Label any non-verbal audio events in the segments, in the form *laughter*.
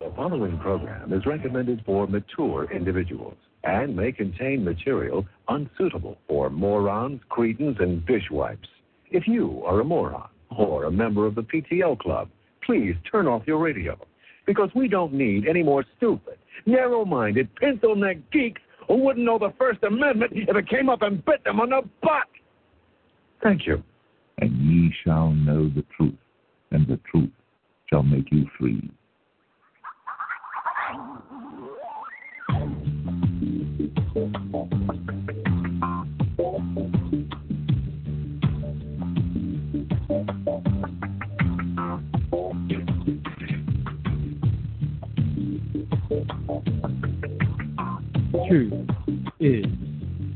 The following program is recommended for mature individuals and may contain material unsuitable for morons, cretins, and dishwipes. If you are a moron or a member of the PTL Club, please turn off your radio because we don't need any more stupid, narrow minded, pencil neck geeks who wouldn't know the First Amendment if it came up and bit them on the butt. Thank you. And ye shall know the truth, and the truth shall make you free. Truth is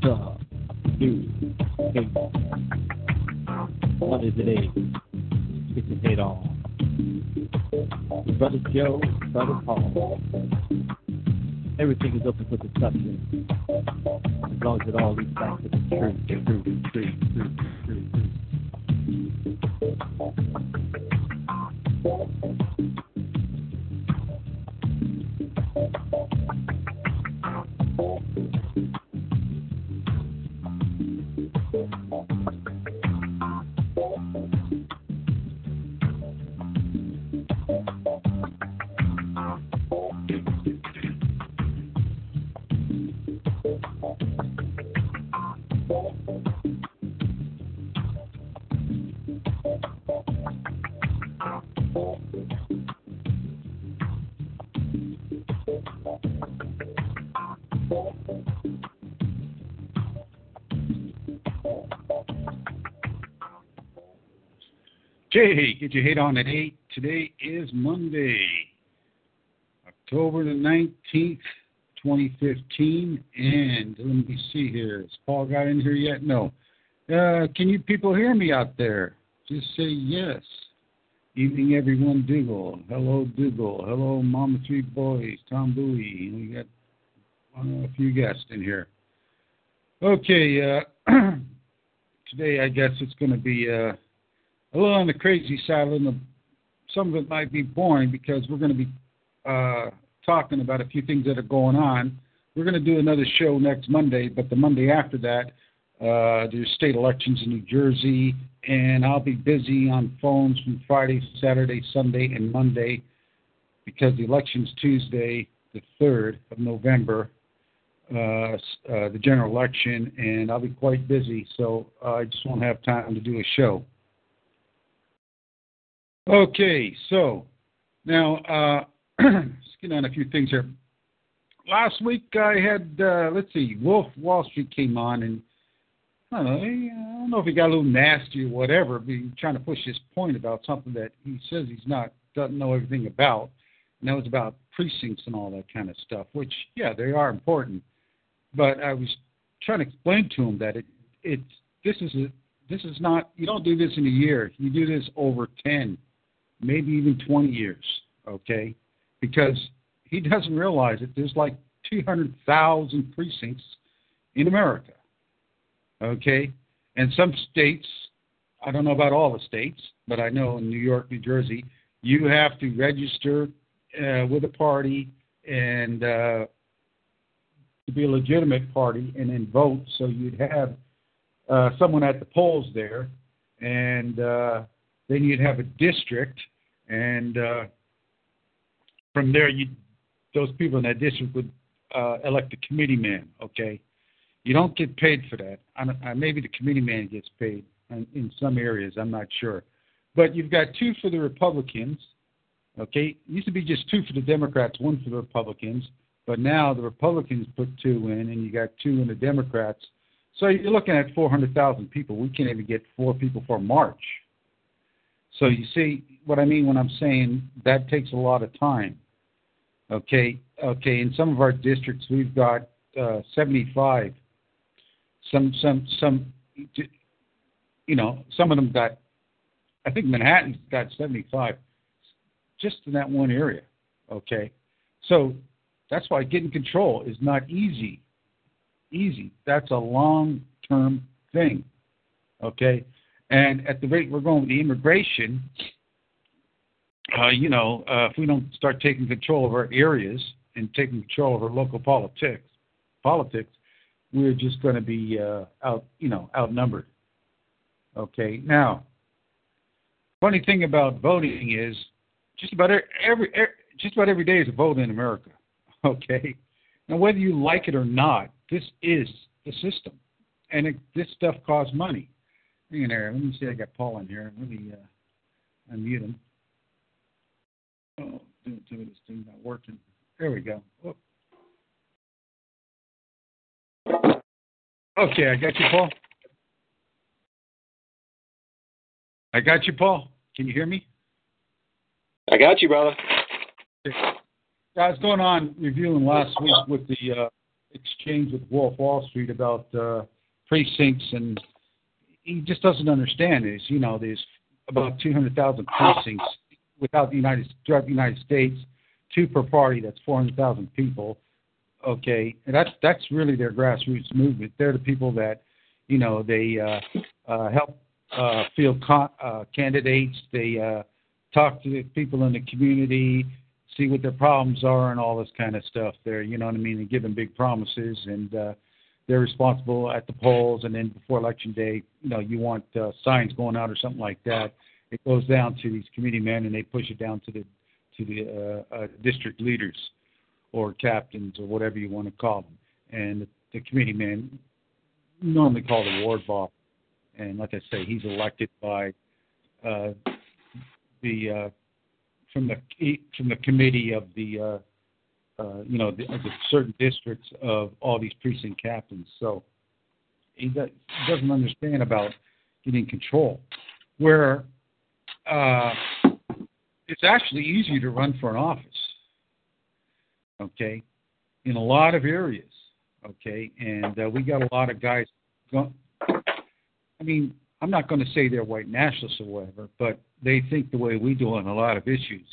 the new hate. What is it? It's a hate on. Brother Joe, Brother Paul. Everything is open for discussion. As long as it all leads back to the truth, truth, truth, truth, truth, truth. Okay, get your hate on at 8. Today is Monday, October the 19th, 2015. And let me see here. Has Paul got in here yet? No. Uh, can you people hear me out there? Just say yes. Evening, everyone. Dougal. Hello, Dougal. Hello, Mama Three Boys. Tom Bowie. We got a few guests in here. Okay, uh, *clears throat* today I guess it's going to be. Uh, a little on the crazy side. The, some of it might be boring because we're going to be uh, talking about a few things that are going on. We're going to do another show next Monday, but the Monday after that, uh, there's state elections in New Jersey, and I'll be busy on phones from Friday, Saturday, Sunday, and Monday because the election's Tuesday, the 3rd of November, uh, uh, the general election, and I'll be quite busy, so I just won't have time to do a show. Okay, so now uh, *clears throat* let's get on a few things here. Last week I had uh, let's see, Wolf Wall Street came on, and I don't know, I don't know if he got a little nasty or whatever, but he trying to push his point about something that he says he's not doesn't know everything about, and that was about precincts and all that kind of stuff. Which yeah, they are important, but I was trying to explain to him that it it this is a this is not you don't do this in a year. You do this over ten maybe even 20 years, okay? Because he doesn't realize that there's like 200,000 precincts in America, okay? And some states, I don't know about all the states, but I know in New York, New Jersey, you have to register uh, with a party and uh, to be a legitimate party and then vote. So you'd have uh, someone at the polls there, and uh, then you'd have a district, and uh, from there, you those people in that district would uh, elect a committee man. Okay, you don't get paid for that. I, maybe the committee man gets paid in, in some areas. I'm not sure, but you've got two for the Republicans. Okay, it used to be just two for the Democrats, one for the Republicans, but now the Republicans put two in, and you got two in the Democrats. So you're looking at 400,000 people. We can't even get four people for March. So you see what I mean when I'm saying that takes a lot of time. Okay, okay. In some of our districts, we've got uh, 75. Some, some, some. You know, some of them got. I think Manhattan's got 75, just in that one area. Okay, so that's why getting control is not easy. Easy. That's a long-term thing. Okay, and at the rate we're going with the immigration, uh, you know, uh, if we don't start taking control of our areas and taking control of our local politics, politics, we're just going to be uh, out, you know, outnumbered. Okay. Now, funny thing about voting is just about every, every just about every day is a vote in America. *laughs* Okay. Now, whether you like it or not, this is the system, and it, this stuff costs money. Hang in there. Let me see. I got Paul in here. Let me uh, unmute him. Oh, do tell me this thing's not working. There we go. Oh. Okay, I got you, Paul. I got you, Paul. Can you hear me? I got you, brother. I was going on reviewing last week with the uh, exchange with Wolf Wall Street about uh, precincts, and he just doesn't understand. Is you know there's about 200,000 precincts without the United throughout the United States, two per party. That's 400,000 people. Okay, and that's that's really their grassroots movement. They're the people that, you know, they uh, uh, help uh, field con- uh, candidates. They uh, talk to the people in the community, see what their problems are, and all this kind of stuff. There, you know what I mean. And give them big promises, and uh, they're responsible at the polls. And then before election day, you know, you want uh, signs going out or something like that it goes down to these committee men and they push it down to the to the uh, uh, district leaders or captains or whatever you want to call them. And the, committee men normally called a ward boss. And like I say, he's elected by uh, the uh, from the from the committee of the uh, uh, you know the, the certain districts of all these precinct captains. So he, does, doesn't understand about getting control. Where uh, it's actually easier to run for an office. Okay, in a lot of areas. Okay, and uh, we got a lot of guys. Go- I mean, I'm not going to say they're white nationalists or whatever, but they think the way we do on a lot of issues.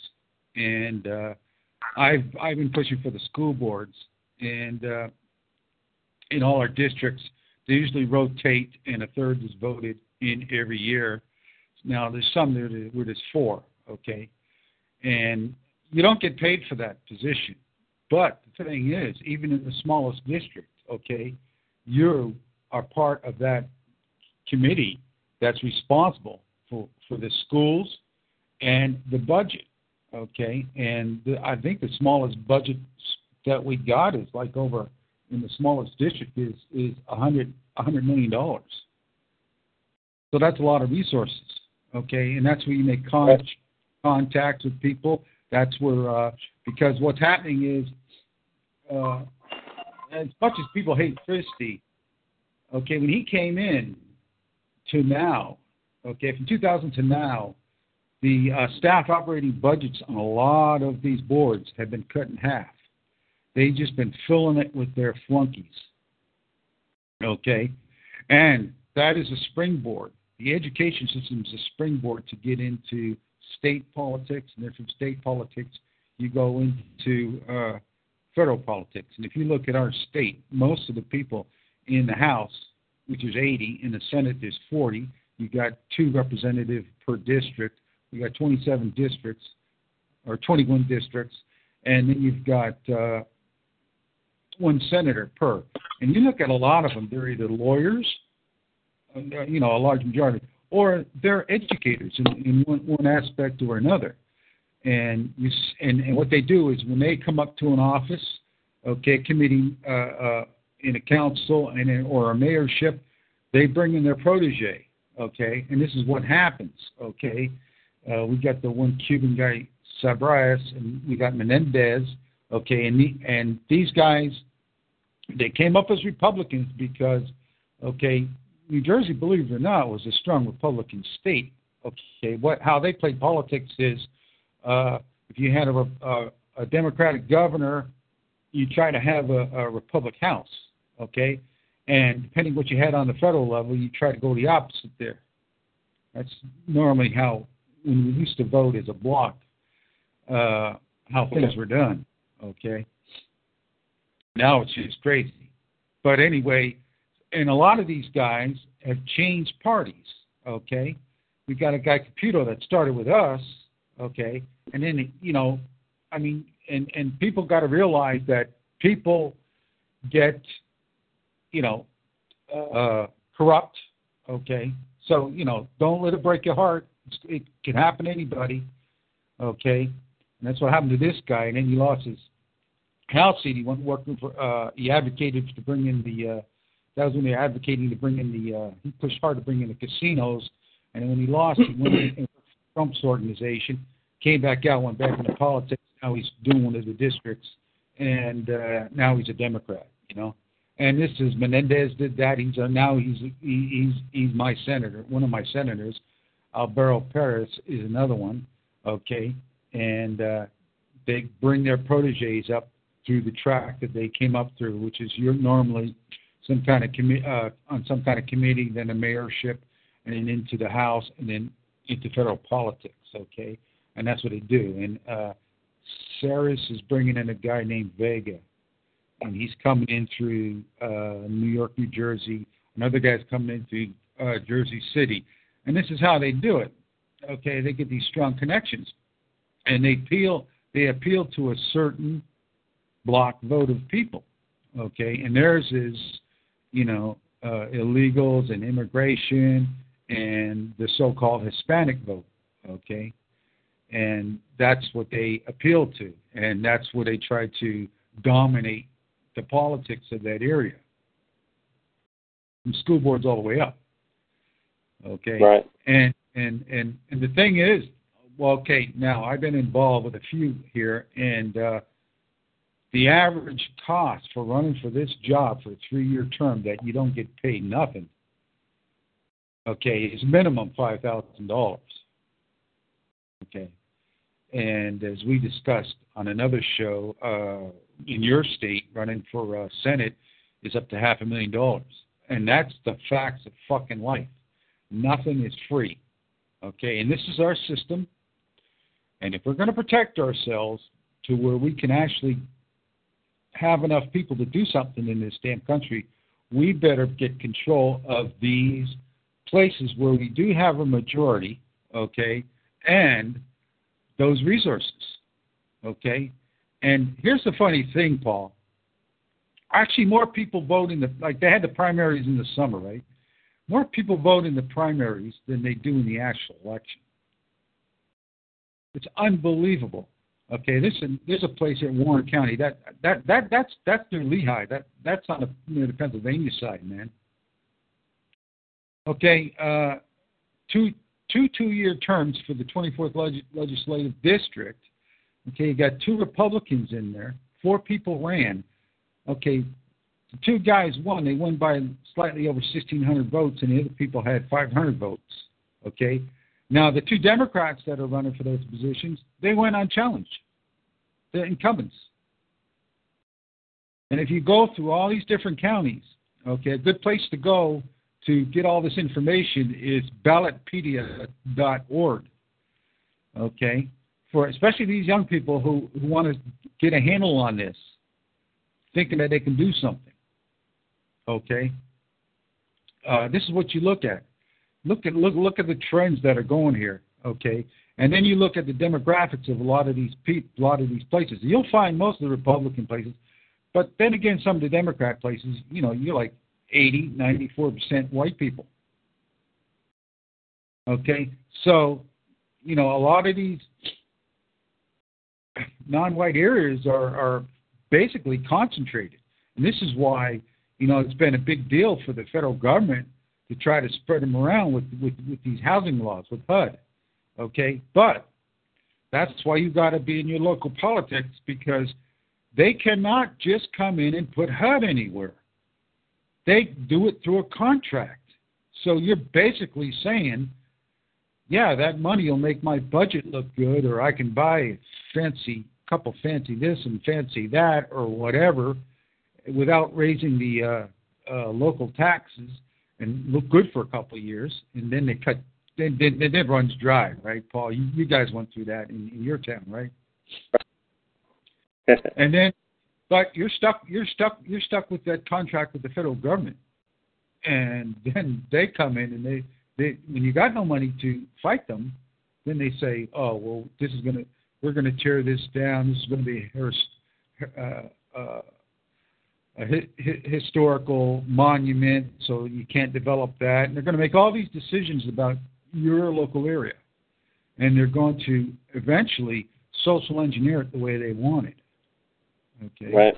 And uh, I've I've been pushing for the school boards, and uh, in all our districts, they usually rotate, and a third is voted in every year. Now, there's some there where there's four, okay? And you don't get paid for that position. But the thing is, even in the smallest district, okay, you are part of that committee that's responsible for, for the schools and the budget, okay? And the, I think the smallest budget that we got is like over in the smallest district is is a hundred a hundred million dollars. So that's a lot of resources okay? And that's where you make con- contacts with people. That's where, uh, because what's happening is, uh, as much as people hate Christie, okay, when he came in to now, okay, from 2000 to now, the uh, staff operating budgets on a lot of these boards have been cut in half. They've just been filling it with their flunkies. Okay? And that is a springboard the education system is a springboard to get into state politics, and then from state politics, you go into uh, federal politics. And if you look at our state, most of the people in the House, which is 80, in the Senate, there's 40. You got two representatives per district. You got 27 districts, or 21 districts, and then you've got uh, one senator per. And you look at a lot of them; they're either lawyers uh, you know, a large majority, or they're educators in, in one, one aspect or another. And you and, and what they do is when they come up to an office, okay, committee uh, uh, in a council and in, or a mayorship, they bring in their protege, okay, and this is what happens, okay. Uh, we got the one Cuban guy, Sabrias, and we got Menendez, okay, and the, and these guys, they came up as Republicans because, okay, New Jersey, believe it or not, was a strong Republican state. Okay, what how they played politics is, uh, if you had a, a, a Democratic governor, you try to have a, a Republic House, okay, and depending what you had on the federal level, you try to go the opposite there. That's normally how when we used to vote as a block, uh, how things were done. Okay. Now it's just crazy. But anyway, and a lot of these guys have changed parties. Okay. We got a guy Caputo that started with us. Okay. And then you know, I mean, and and people got to realize that people get, you know, uh, corrupt. Okay. So you know, don't let it break your heart. It can happen to anybody. Okay. And that's what happened to this guy. And then he lost his house seat. He went working for. Uh, he advocated to bring in the. Uh, that was when they were advocating to bring in the. Uh, he pushed hard to bring in the casinos. And when he lost, he went in *clears throat* Trump's organization, came back out, went back into politics. Now he's doing one of the districts, and uh, now he's a Democrat. You know, and this is Menendez did that. He's now he's he, he's he's my senator, one of my senators. Alvaro Perez is another one. Okay, and uh, they bring their proteges up through the track that they came up through, which is you're normally some kind of commi- uh, on some kind of committee, then a mayorship, and then into the House, and then into federal politics. Okay, and that's what they do. And uh, Sires is bringing in a guy named Vega, and he's coming in through uh, New York, New Jersey. Another guy's coming in through uh, Jersey City, and this is how they do it. Okay, they get these strong connections, and they appeal they appeal to a certain block vote of people. Okay, and theirs is, you know, uh, illegals and immigration and the so-called Hispanic vote. Okay, and that's what they appeal to, and that's where they try to dominate the politics of that area, from school boards all the way up. Okay, right. And and and and the thing is, well, okay, now I've been involved with a few here, and uh, the average cost for running for this job for a three-year term that you don't get paid nothing, okay, is minimum five thousand dollars. Okay, and as we discussed on another show, uh, in your state, running for uh, Senate is up to half a million dollars, and that's the facts of fucking life. Nothing is free. Okay, and this is our system. And if we're going to protect ourselves to where we can actually have enough people to do something in this damn country, we better get control of these places where we do have a majority, okay, and those resources, okay. And here's the funny thing, Paul. Actually, more people vote in the like they had the primaries in the summer, right? More people vote in the primaries than they do in the actual election. It's unbelievable. Okay, this is, there's a place in Warren County that that that that's that's near Lehigh. That that's on the near the Pennsylvania side, man. Okay, uh, two two two year terms for the 24th leg- legislative district. Okay, you got two Republicans in there. Four people ran. Okay, the two guys won. They won by slightly over 1,600 votes, and the other people had 500 votes. Okay, now, the two Democrats that are running for those positions, they went unchallenged. They're incumbents. And if you go through all these different counties, okay, a good place to go to get all this information is ballotpedia.org. Okay, for especially these young people who, who want to get a handle on this, thinking that they can do something. Okay, uh, this is what you look at look at look look at the trends that are going here, okay? And then you look at the demographics of a lot of these pe- a lot of these places. You'll find most of the Republican places, but then again, some of the Democrat places, you know, you're like 80, 94 percent white people. Okay, so you know, a lot of these non-white areas are are basically concentrated. And this is why, you know, it's been a big deal for the federal government to try to spread them around with, with, with these housing laws, with HUD. Okay? But that's why you got to be in your local politics because they cannot just come in and put HUD anywhere. They do it through a contract. So you're basically saying, yeah, that money will make my budget look good, or I can buy a fancy couple fancy this and fancy that, or whatever, without raising the uh, uh, local taxes and look good for a couple of years, and then they cut. Then, then, then it runs dry, right, Paul? You, you guys went through that in, in your town, right? *laughs* and then, but you're stuck. You're stuck. You're stuck with that contract with the federal government, and then they come in and they, they when you got no money to fight them, then they say, oh well, this is gonna we're gonna tear this down. This is gonna be a, uh, uh, a hi- hi- historical monument, so you can't develop that. And they're going to make all these decisions about your local area, and they're going to eventually social engineer it the way they want it. Okay. Right.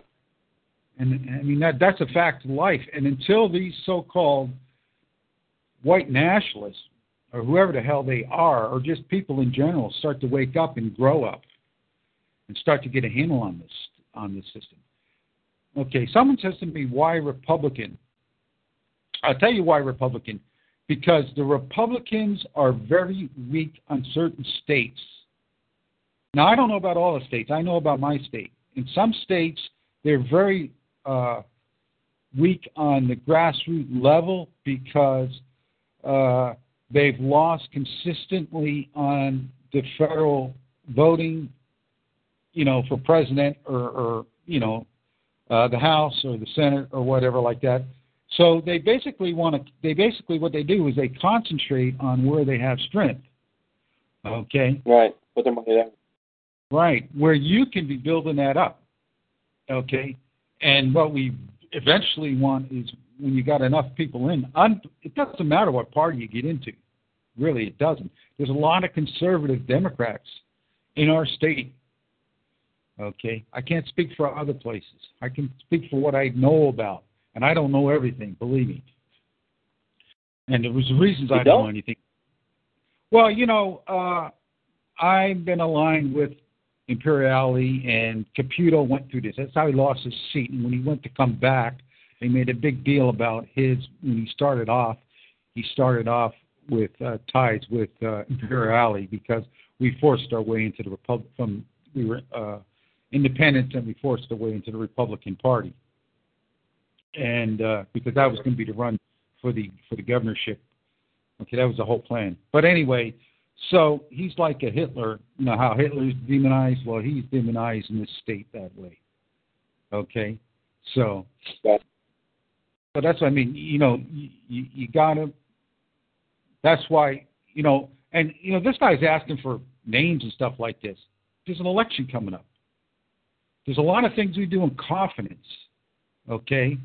And I mean that that's a fact of life. And until these so-called white nationalists or whoever the hell they are, or just people in general, start to wake up and grow up and start to get a handle on this on this system. Okay, someone says to me, why Republican? I'll tell you why Republican. Because the Republicans are very weak on certain states. Now, I don't know about all the states. I know about my state. In some states, they're very uh, weak on the grassroots level because uh, they've lost consistently on the federal voting, you know, for president or, or you know, uh, the House or the Senate or whatever like that. So they basically want to. They basically what they do is they concentrate on where they have strength. Okay. Right. Put their money there. Right, where you can be building that up. Okay, and what we eventually want is when you got enough people in. Un, it doesn't matter what party you get into. Really, it doesn't. There's a lot of conservative Democrats in our state Okay, I can't speak for other places. I can speak for what I know about, and I don't know everything. Believe me. And there was reasons You I don't know anything. Well, you know, uh, I've been aligned with Imperiale, and Caputo went through this. That's how he lost his seat. And when he went to come back, they made a big deal about his when he started off. He started off with uh, ties with uh, Imperiale because we forced our way into the Republic from we were uh, independents and we forced our way into the Republican Party, and uh, because that was going to be the run for the for the governorship. Okay, that was the whole plan. But anyway, so he's like a Hitler. You know how Hitler's demonized? Well, he's demonized in this state that way. Okay, so. So that's what I mean. You know, you, you, you gotta. That's why you know, and you know, this guy's asking for names and stuff like this. There's an election coming up. There's a lot of things we do in confidence, okay?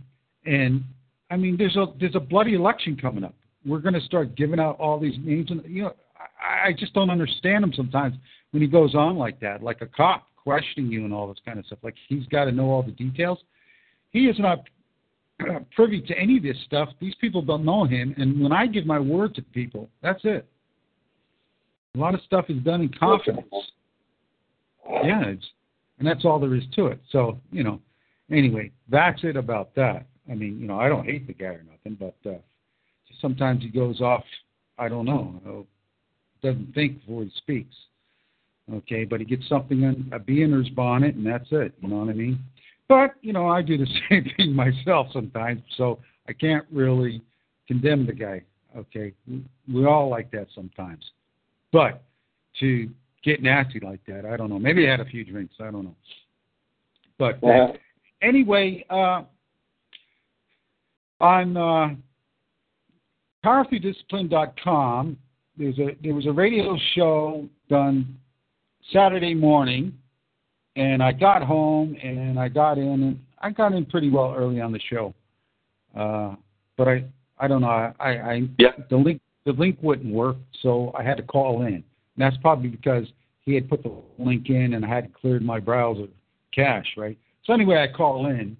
And I mean, there's a there's a bloody election coming up. We're going to start giving out all these names, and you know, I, just don't understand him sometimes when he goes on like that, like a cop questioning you and all this kind of stuff. Like he's got to know all the details. He is not *clears throat* privy to any of this stuff. These people don't know him, and when I give my word to people, that's it. A lot of stuff is done in confidence. Yeah, it's, and that's all there is to it. So you know, anyway, that's it about that. I mean, you know, I don't hate the guy or nothing, but uh, sometimes he goes off. I don't know. Doesn't think before he speaks. Okay, but he gets something on a bee in his bonnet, and that's it. You know what I mean? But you know, I do the *laughs* same thing myself sometimes, so I can't really condemn the guy. Okay, we, all like that sometimes, but to get nasty like that, I don't know. Maybe I had a few drinks. I don't know. But uh, Yeah. anyway, uh, on uh, powerthroughdiscipline.com, there's a there was a radio show done Saturday morning, and I got home and I got in and I got in pretty well early on the show, uh, but I I don't know I I, Yeah. the link the link wouldn't work, so I had to call in. And that's probably because he had put the link in and I had cleared my browser cache, right? So anyway, I call in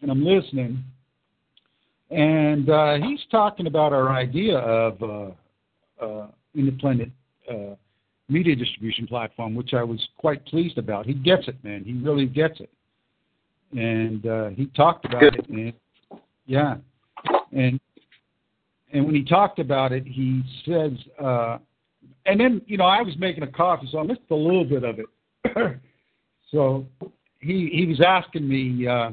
and I'm listening, and uh, he's talking about our idea of uh, uh, independent uh, media distribution platform, which I was quite pleased about. He gets it, man. He really gets it, and uh, he talked about it, man. Yeah, and and when he talked about it, he says, uh, and then you know I was making a coffee, so I missed a little bit of it. *clears throat* so he he was asking me, uh,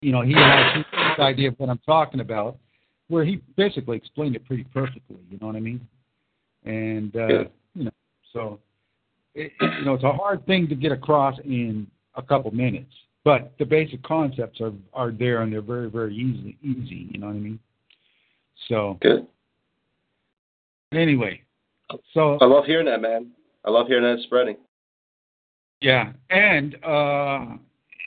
you know, he has his idea of what I'm talking about, where he basically explained it pretty perfectly. You know what I mean? And uh, you know, so it, it, you know, it's a hard thing to get across in a couple minutes, but the basic concepts are are there and they're very very easy easy. You know what I mean? So good. Anyway, so I love hearing that, man. I love hearing that spreading. Yeah, and uh,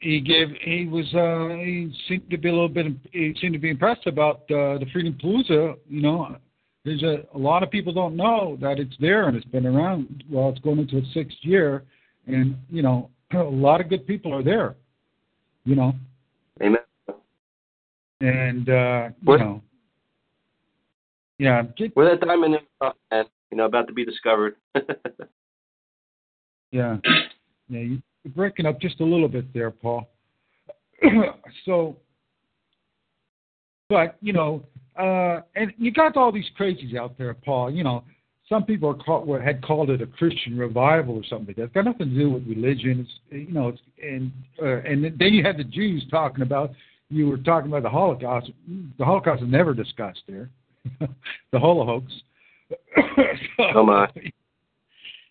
he gave he was uh, he seemed to be a little bit he seemed to be impressed about uh, the Freedom Palooza. You know, there's a, a lot of people don't know that it's there and it's been around. Well, it's going into its sixth year, and you know, *clears throat* a lot of good people are there. You know. Amen. And uh, you know, yeah, get, we're that diamond in the rough, man. You know, about to be discovered. *laughs* yeah, yeah. You, breaking up just a little bit there, Paul. *clears throat* so, but you know, uh, and you got all these crazies out there, Paul. You know, some people are called, had called it a Christian revival or something that. It's got nothing to do with religion. It's you know, it's and uh, and then you had the Jews talking about. You were talking about the Holocaust. The Holocaust is never discussed there. *laughs* the Holocaust. so, oh my.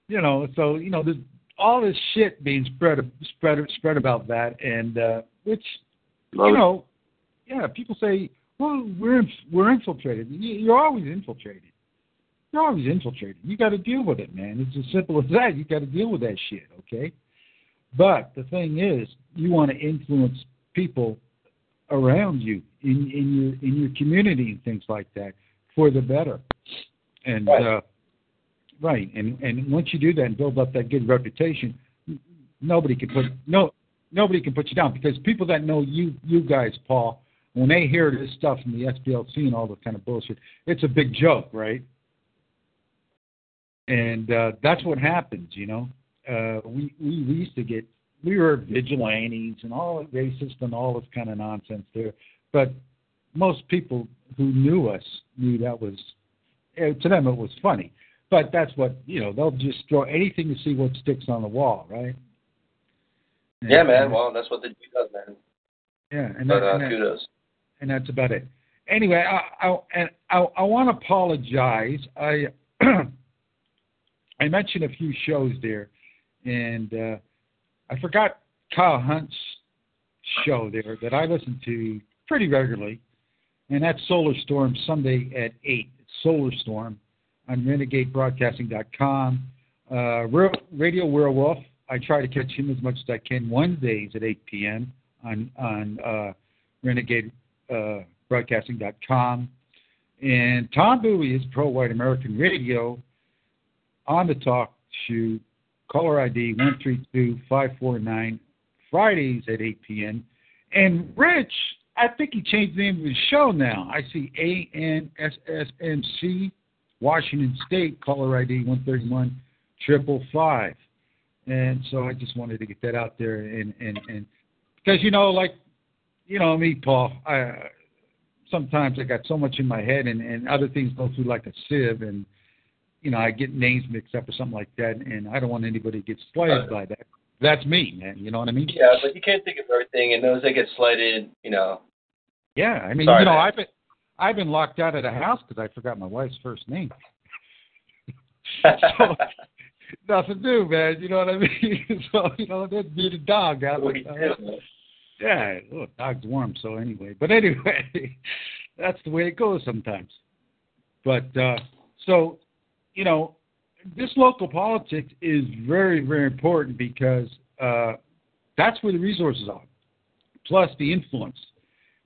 You know, so you know, there's all this shit being spread spread spread about that, and uh, which Love you it. know, yeah, people say, well, we're we're infiltrated. You're always infiltrated. You're always infiltrated. You got to deal with it, man. It's as simple as that. You got to deal with that shit, okay? But the thing is, you want to influence people around you in in your in your community and things like that for the better. And right. uh right, and and once you do that and build up that good reputation, nobody can put no nobody can put you down because people that know you you guys, Paul, when they hear this stuff from the SPLC and all this kind of bullshit, it's a big joke, right? And uh, that's what happens, you know. Uh, we, we we used to get we were vigilantes and all racist and all this kind of nonsense there, but most people who knew us knew that was eh, to them it was funny. But that's what you know. They'll just throw anything to see what sticks on the wall, right? And, yeah, man. Well, that's what the Jew does, man. Yeah, and, But that, uh, and, that, and that's about it. Anyway, I I and I, I want to apologize. I *clears throat* I mentioned a few shows there, and uh, I forgot Kyle Hunt's show there that I listen to pretty regularly, and that's Solar Storm Sunday at eight. It's Solar Storm on RenegadeBroadcasting.com. Uh, Radio Werewolf. I try to catch him as much as I can Wednesdays at 8 p.m. on on uh, Renegade uh. And Tom Bowie is Pro White American Radio on the talk show, caller ID 132549, Fridays at 8 p.m. And Rich, I think he changed the name of his show now. I see ANSSMC, Washington State, caller ID 131 triple five. And so I just wanted to get that out there, and and and because you know, like you know me, Paul, I sometimes I got so much in my head, and and other things go through like a sieve, and you know I get names mixed up or something like that, and I don't want anybody to get slighted by that. That's me, man. You know what I mean? Yeah, but you can't think of everything, and those that get slighted, you know. Yeah, I mean, Sorry, you know, man. I've been I've been locked out of the house because I forgot my wife's first name. *laughs* so, nothing new, man. You know what I mean? *laughs* so you know, that'd be the dog out. What uh, yeah, look, dog's warm. So anyway, but anyway, *laughs* that's the way it goes sometimes. But uh, so, you know, this local politics is very, very important because uh, that's where the resources are, plus the influence.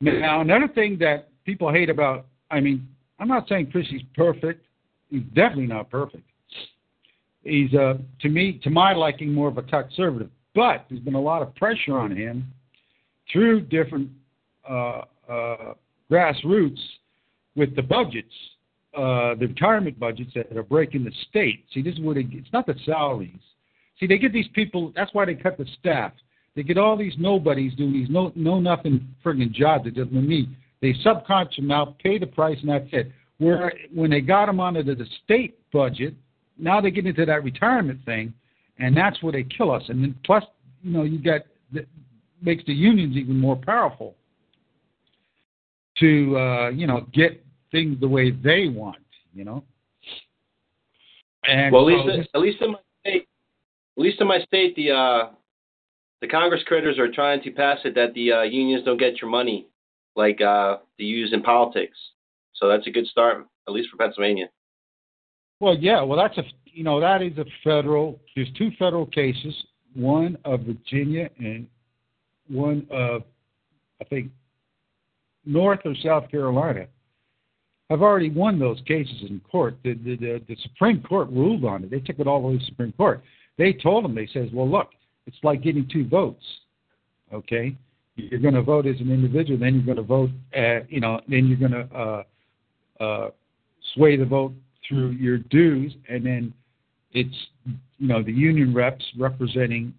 Now, another thing that people hate about, I mean, I'm not saying Christie's perfect. He's definitely not perfect. He's, uh, to me, to my liking, more of a conservative But there's been a lot of pressure on him through different uh, uh, grassroots with the budgets, uh, the retirement budgets that are breaking the state. See, this is what it, it's not the salaries. See, they get these people. That's why they cut the staff. They get all these nobodies doing these no no nothing friggin' jobs that doesn't mean they subcontract them out, pay the price, and that's it. Where when they got them onto the state budget, now they get into that retirement thing, and that's where they kill us. And then plus, you know, you got that makes the unions even more powerful to uh, you know get things the way they want. You know. And well, at least, at least in my state, at least in my state, the uh, the Congress critters are trying to pass it that the uh, unions don't get your money like uh, they use in politics. So that's a good start, at least for Pennsylvania. Well, yeah, well, that's a you know that is a federal. There's two federal cases, one of Virginia and one of I think North or South Carolina. I've already won those cases in court. The, the the the Supreme Court ruled on it. They took it all the way to the Supreme Court. They told them. They says, well, look, it's like getting two votes. Okay, you're going to vote as an individual, then you're going to vote. At, you know, then you're going to uh, uh, sway the vote through your dues, and then it's you know the union reps representing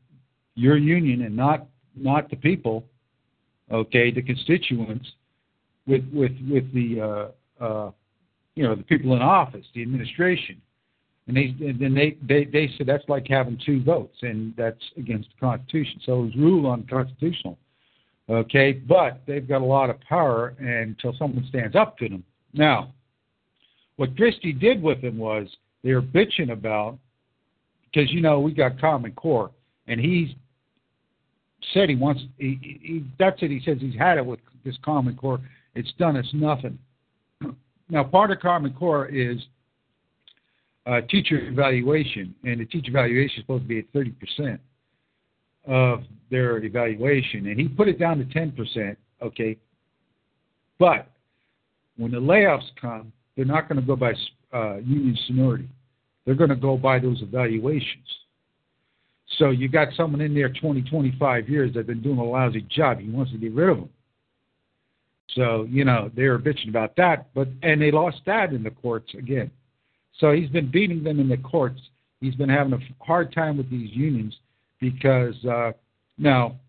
your union and not not the people, okay, the constituents, with with with the uh, uh, you know the people in office, the administration, and they and then they, they they said that's like having two votes, and that's against the Constitution. So it was ruled unconstitutional. Okay, but they've got a lot of power until someone stands up to them. Now, what Christie did with them was they were bitching about because you know we got Common Core, and he's said he wants. He, he that's it. He says he's had it with this Common Core. It's done us nothing. *clears throat* Now, part of Common Core is uh, teacher evaluation, and the teacher evaluation is supposed to be at thirty percent of their evaluation, and he put it down to ten percent. Okay, but when the layoffs come, they're not going to go by uh, union seniority. They're going to go by those evaluations. So you got someone in there 20, 25 years that's been doing a lousy job. He wants to get rid of them. So you know they were bitching about that, but and they lost that in the courts again. So he's been beating them in the courts. He's been having a hard time with these unions because uh, now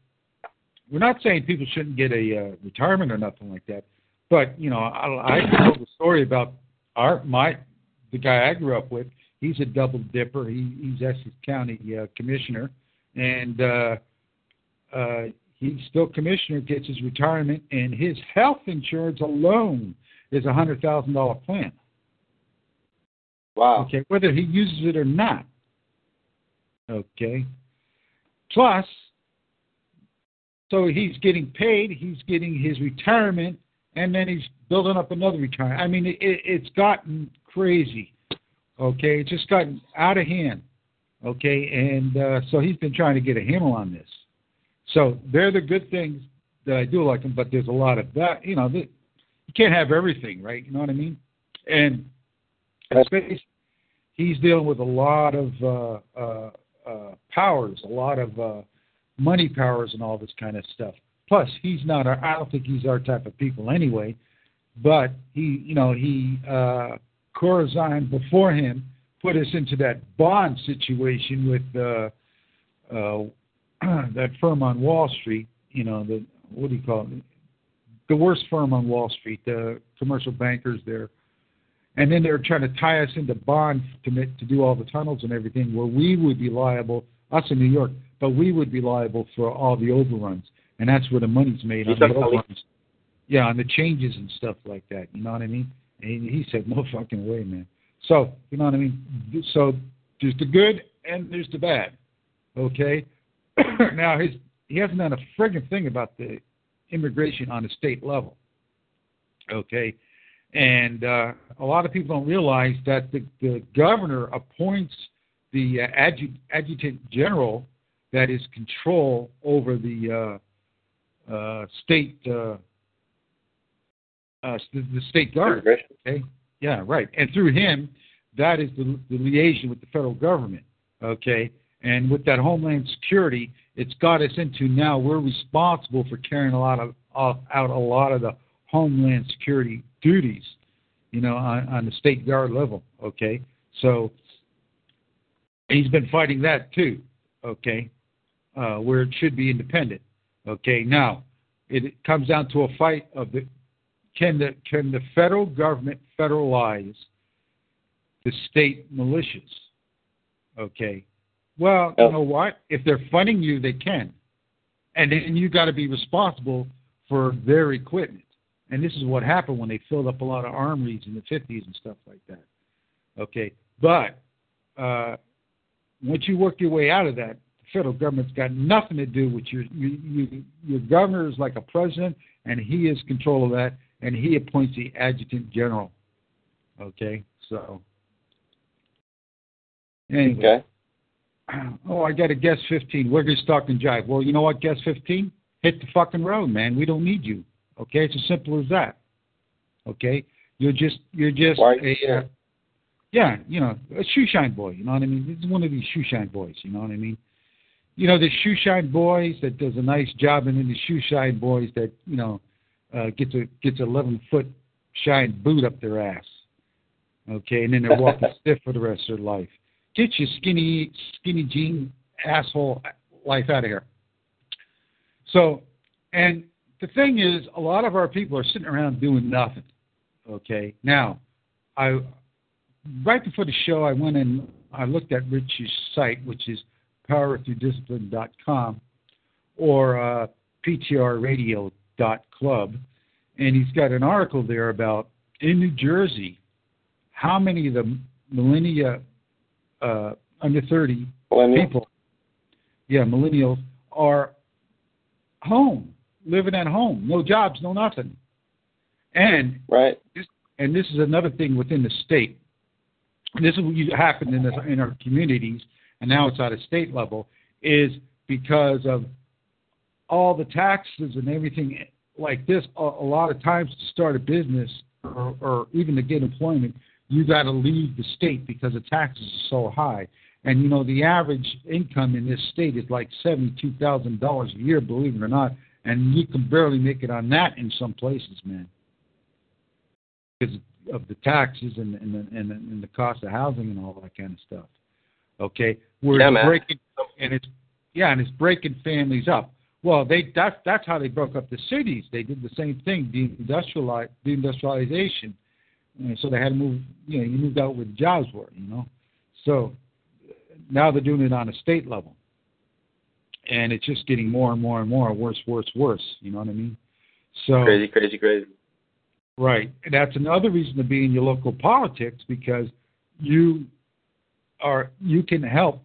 we're not saying people shouldn't get a uh, retirement or nothing like that, but you know I, I told the story about our my the guy I grew up with. He's a double dipper. He, he's Essex County uh, commissioner, and uh, uh, he's still commissioner. Gets his retirement, and his health insurance alone is a hundred thousand dollar plan. Wow. Okay, whether he uses it or not. Okay. Plus, so he's getting paid, he's getting his retirement, and then he's building up another retirement. I mean, it, it's gotten crazy. Okay, it's just gotten out of hand. Okay, and uh, so he's been trying to get a handle on this. So they're the good things that I do like them, but there's a lot of that. You know, that, you can't have everything, right? You know what I mean? And space, he's dealing with a lot of uh, uh, uh, powers, a lot of uh, money powers, and all this kind of stuff. Plus, he's not. Our, I don't think he's our type of people anyway. But he, you know, he uh, Corzine before him put us into that bond situation with uh, uh, *clears throat* that firm on Wall Street. You know, the what do you call it? The worst firm on Wall Street. The commercial bankers there and then they're trying to tie us into bond commit to do all the tunnels and everything, where we would be liable, us in New York, but we would be liable for all the overruns, and that's where the money's made on the overruns. Yeah, on the changes and stuff like that. You know what I mean? And he said, "No fucking way, man." So you know what I mean? So there's the good and there's the bad. Okay. *coughs* now his he hasn't done a friggin' thing about the immigration on a state level. Okay and uh, a lot of people don't realize that the, the governor appoints the uh, adju- adjutant general that is control over the uh, uh, state uh, uh, the, the state guard. Okay, yeah, right. And through him, that is the, the liaison with the federal government. Okay, and with that Homeland Security, it's got us into now we're responsible for carrying a lot of off, out a lot of the homeland security duties, you know, on, on the state guard level. Okay, so he's been fighting that too. Okay, uh, where it should be independent. Okay, now it comes down to a fight of the can the can the federal government federalize the state militias? Okay. Well, you know what? If they're funding you, they can, and then you got to be responsible for their equipment. And this is what happened when they filled up a lot of armories in the 50s and stuff like that. Okay, but uh, once you work your way out of that, the federal government's got nothing to do with your you, you, your governor is like a president, and he is control of that, and he appoints the adjutant general. Okay, so anyway. Okay. Oh, I got a guest 15. We're just talking jive. Well, you know what, guest 15? Hit the fucking road, man. We don't need you. Okay, it's as simple as that. Okay, you're just you're just Why? a uh, yeah, you know, a shoe shine boy. You know what I mean? It's one of these shoe shine boys. You know what I mean? You know, the shoe shine boys that does a nice job, and then the shoe shine boys that you know uh, gets a gets a 11 foot shine boot up their ass. Okay, and then they're *laughs* walking stiff for the rest of their life. Get your skinny skinny jean asshole life out of here. So, and the thing is, a lot of our people are sitting around doing nothing. Okay, now, I right before the show, I went and I looked at Richie's site, which is powerthroughdiscipline.com or uh, ptrradio.club, and he's got an article there about in New Jersey how many of the millennia uh, under 30 Millennial. people, yeah, millennials, are home, living at home, no jobs, no nothing. And Right. this, and this is another thing within the state. This is what used to happen in, this, in our communities, and now it's at a state level, is because of all the taxes and everything like this. A, a lot of times to start a business or, or even to get employment, you got to leave the state because the taxes are so high. And you know the average income in this state is like seventy-two thousand dollars a year, believe it or not, and you can barely make it on that in some places, man because of the taxes and and the, and, the, and the cost of housing and all that kind of stuff. Okay, where Yeah, breaking and it's yeah, and it's breaking families up. Well, they that's that's how they broke up the cities. They did the same thing, deindustrialize, deindustrialization. And so they had to move. You know, you moved out where the jobs were. You know, so now they're doing it on a state level, and it's just getting more and more and more worse, worse, worse. You know what I mean? So Crazy, crazy, crazy. Right. And that's another reason to be in your local politics because you are you can help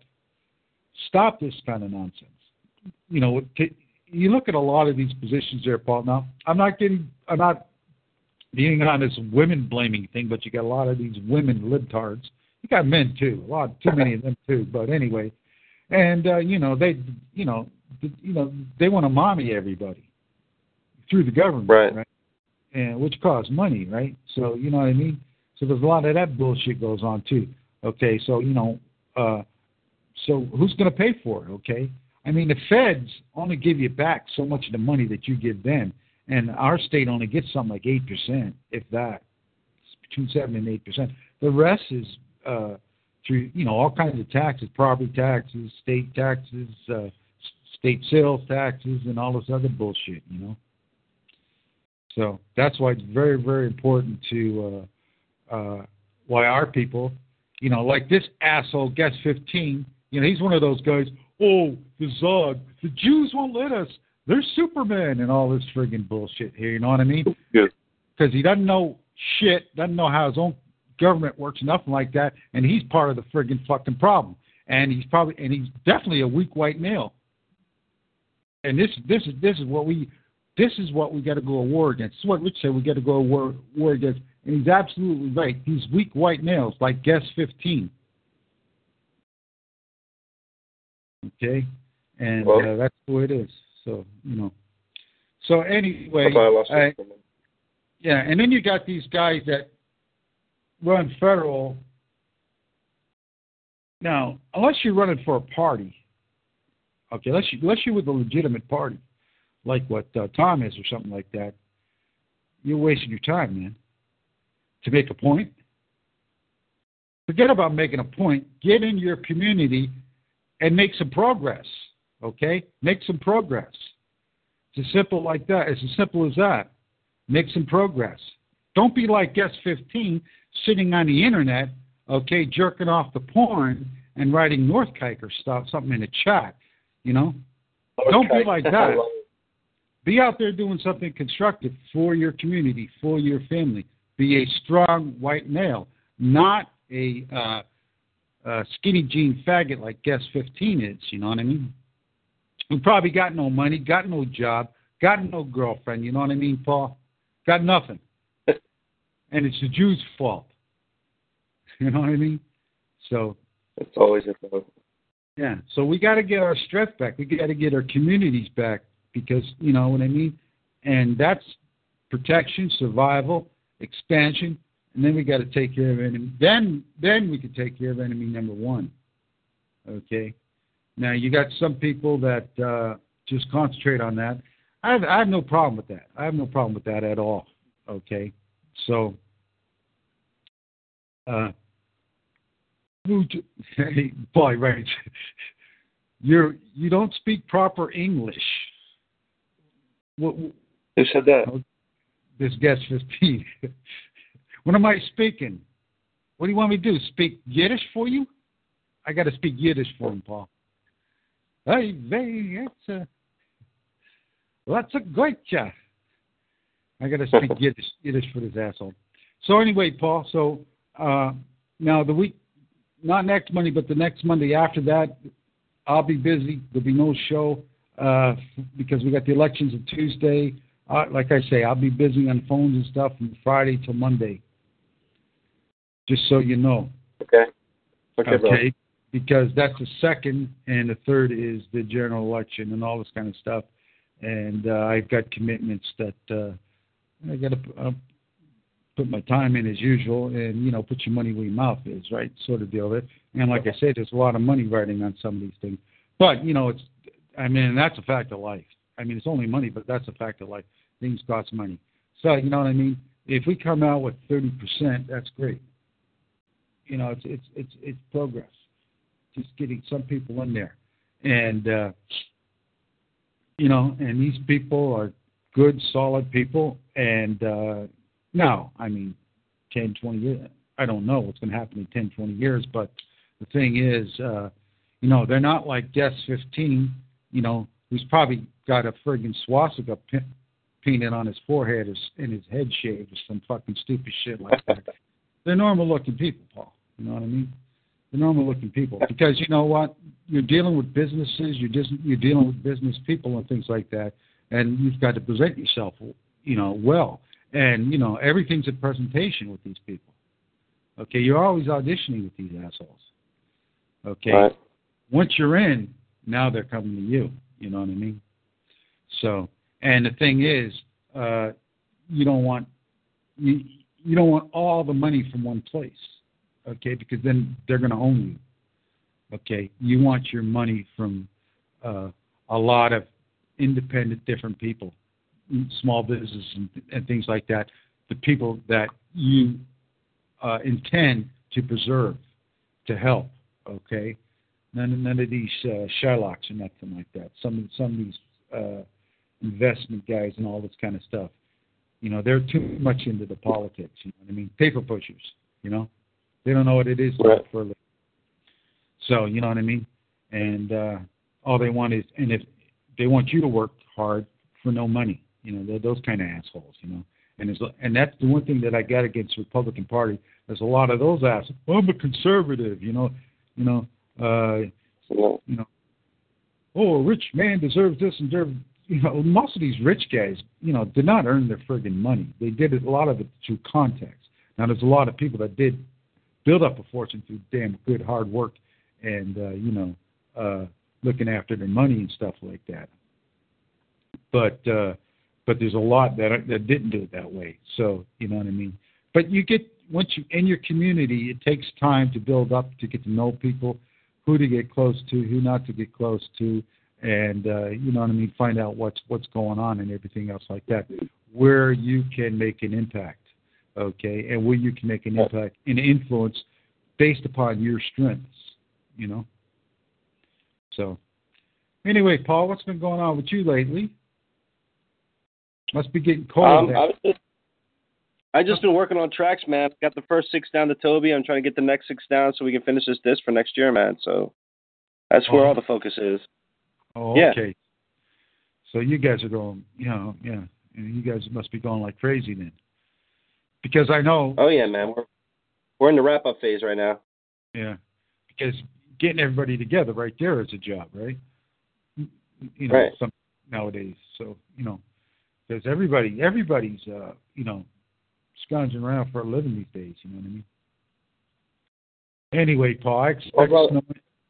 stop this kind of nonsense. You know, t- you look at a lot of these positions there, Paul. Now, I'm not getting, I'm not being on this women blaming thing, but you got a lot of these women libtards. You got men too, a lot, too many of them too. But anyway, and uh, you know they, you know, you know they want to mommy everybody through the government, Right. right? and which costs money, right? So you know what I mean. So there's a lot of that bullshit goes on too. Okay, so you know, uh, so who's going to pay for it? Okay, I mean the feds only give you back so much of the money that you give them, and our state only gets something like eight percent, if that, it's between seven and eight percent. The rest is uh, through you know all kinds of taxes, property taxes, state taxes, uh, state sales taxes, and all this other bullshit. You know. So that's why it's very, very important to uh, uh, why our people, you know, like this asshole guest 15, you know, he's one of those guys. Oh, the Zog, the Jews won't let us. They're Superman and all this friggin' bullshit here. You know what I mean? Good. Because he doesn't know shit, doesn't know how his own government works, nothing like that, and he's part of the friggin' fucking problem. And he's probably, and he's definitely a weak white male. And this, this is, this is what we, this is what we got to go to war against. This is what Rich said we got to go to war, war against. And he's absolutely right. These weak white males, like Guest 15. Okay? And Well- uh, that's the way it is. So, you know. So, anyway. I yeah, and then you got these guys that run federal. Now, unless you're running for a party, Okay, unless you unless you're with a legitimate party, like what uh, Tom is or something like that, you're wasting your time, man. To make a point, forget about making a point. Get in your community and make some progress. Okay, make some progress. It's as simple like that. It's as simple as that. Make some progress. Don't be like S15 sitting on the internet, okay, jerking off the porn and writing North Kiker stuff, something in the chat. You know, Okay. don't be like that. Be out there doing something constructive for your community, for your family. Be a strong white male, not a uh, uh, skinny jean faggot like Guest 15 is. You know what I mean? Who probably got no money, got no job, got no girlfriend. You know what I mean, Paul? Got nothing. And it's the Jews' fault. *laughs* You know what I mean? So It's always a thought. yeah, so we got to get our strength back. We got to get our communities back because you know what I mean. And that's protection, survival, expansion, and then we got to take care of enemy. Then, then we can take care of enemy number one. Okay. Now you got some people that uh, just concentrate on that. I have, I have no problem with that. I have no problem with that at all. Okay. So. Uh, *laughs* hey, boy, right. You're you don't speak proper English. What, Who said that? this guest fifteen. *laughs* what am I speaking? What do you want me to do? Speak Yiddish for you? I got to speak Yiddish for him, Paul. Hey, hey, that's a that's a great job. I got to speak Yiddish, Yiddish for this asshole. So anyway, Paul. So uh, now the week, not next Monday, but the next Monday after that, I'll be busy. There'll be no show uh, because we got the elections on Tuesday. Uh, like I say, I'll be busy on phones and stuff from Friday till Monday. Just so you know. Okay. Okay, bro. Okay. Because that's the second, and the third is the general election and all this kind of stuff. And uh, I've got commitments that uh, I got to uh, put my time in as usual, and you know, put your money where your mouth is, right? Sort of deal with it. And like I said, there's a lot of money riding on some of these things. But you know, it's I mean, that's a fact of life. I mean, it's only money, but that's a fact of life. Things cost money. So you know what I mean. If we come out with thirty percent, that's great. You know, it's it's it's it's progress. Just getting some people in there, and uh, you know, and these people are good, solid people. And uh, now, I mean, 10, 20 years. I don't know what's going to happen in 10, 20 years, but the thing is, uh, you know, they're not like Guest 15, you know, who's probably got a friggin' swastika pin, painted on his forehead and his head shaved or some fucking stupid shit like that. *laughs* they're normal looking people, Paul. You know what I mean? They're normal looking people because you know what? You're dealing with businesses. You're just you're dealing with business people and things like that, and you've got to present yourself, you know, well. And you know everything's a presentation with these people. Okay, you're always auditioning with these assholes. Okay, Right. once you're in, now they're coming to you. You know what I mean? So, and the thing is, uh, you don't want you you don't want all the money from one place, okay? Because then they're going to own you. Okay, you want your money from uh, a lot of independent, different people, small business and, and things like that. The people that you uh, intend to preserve, to help. Okay, none none of these uh, Shylocks or nothing like that. Some of some of these uh, investment guys and all this kind of stuff. You know, they're too much into the politics. You know what I mean? Paper pushers. You know, they don't know what it is work for a living. So you know what I mean? And uh, all they want is, and if they want you to work hard for no money, you know, those kind of assholes. You know, and there's, and that's the one thing that I got against the Republican Party. There's a lot of those assholes. Well, I'm a conservative. You know, you know, uh, you know, oh, a rich man deserves this and deserves. You know, most of these rich guys, you know, did not earn their friggin' money. They did it, a lot of it through contacts. Now, there's a lot of people that did build up a fortune through damn good hard work and uh, you know, uh, looking after their money and stuff like that. But uh, but there's a lot that that didn't do it that way. So you know what I mean. But you get once you in your community, it takes time to build up to get to know people, who to get close to, who not to get close to, and uh, you know what I mean, find out what's what's going on and everything else like that, where you can make an impact, okay, and where you can make an impact and influence based upon your strengths, you know. So, anyway, Paul, what's been going on with you lately? Must be getting cold. Um. I was just, I just been working on tracks, man. Got the first six down to Toby. I'm trying to get the next six down so we can finish this disc for next year, man. So that's where Oh. all the focus is. Oh, Yeah. okay. So you guys are going, you know, yeah. You guys must be going like crazy then, because I know, Oh yeah, man. We're we're in the wrap up phase right now. yeah, because getting everybody together right there is a job, right? You know, Right. some nowadays. So you know, because everybody, everybody's, uh, you know, scrounging around for a living these days. You know what I mean? Anyway, Paul, I expect Well, well- snow.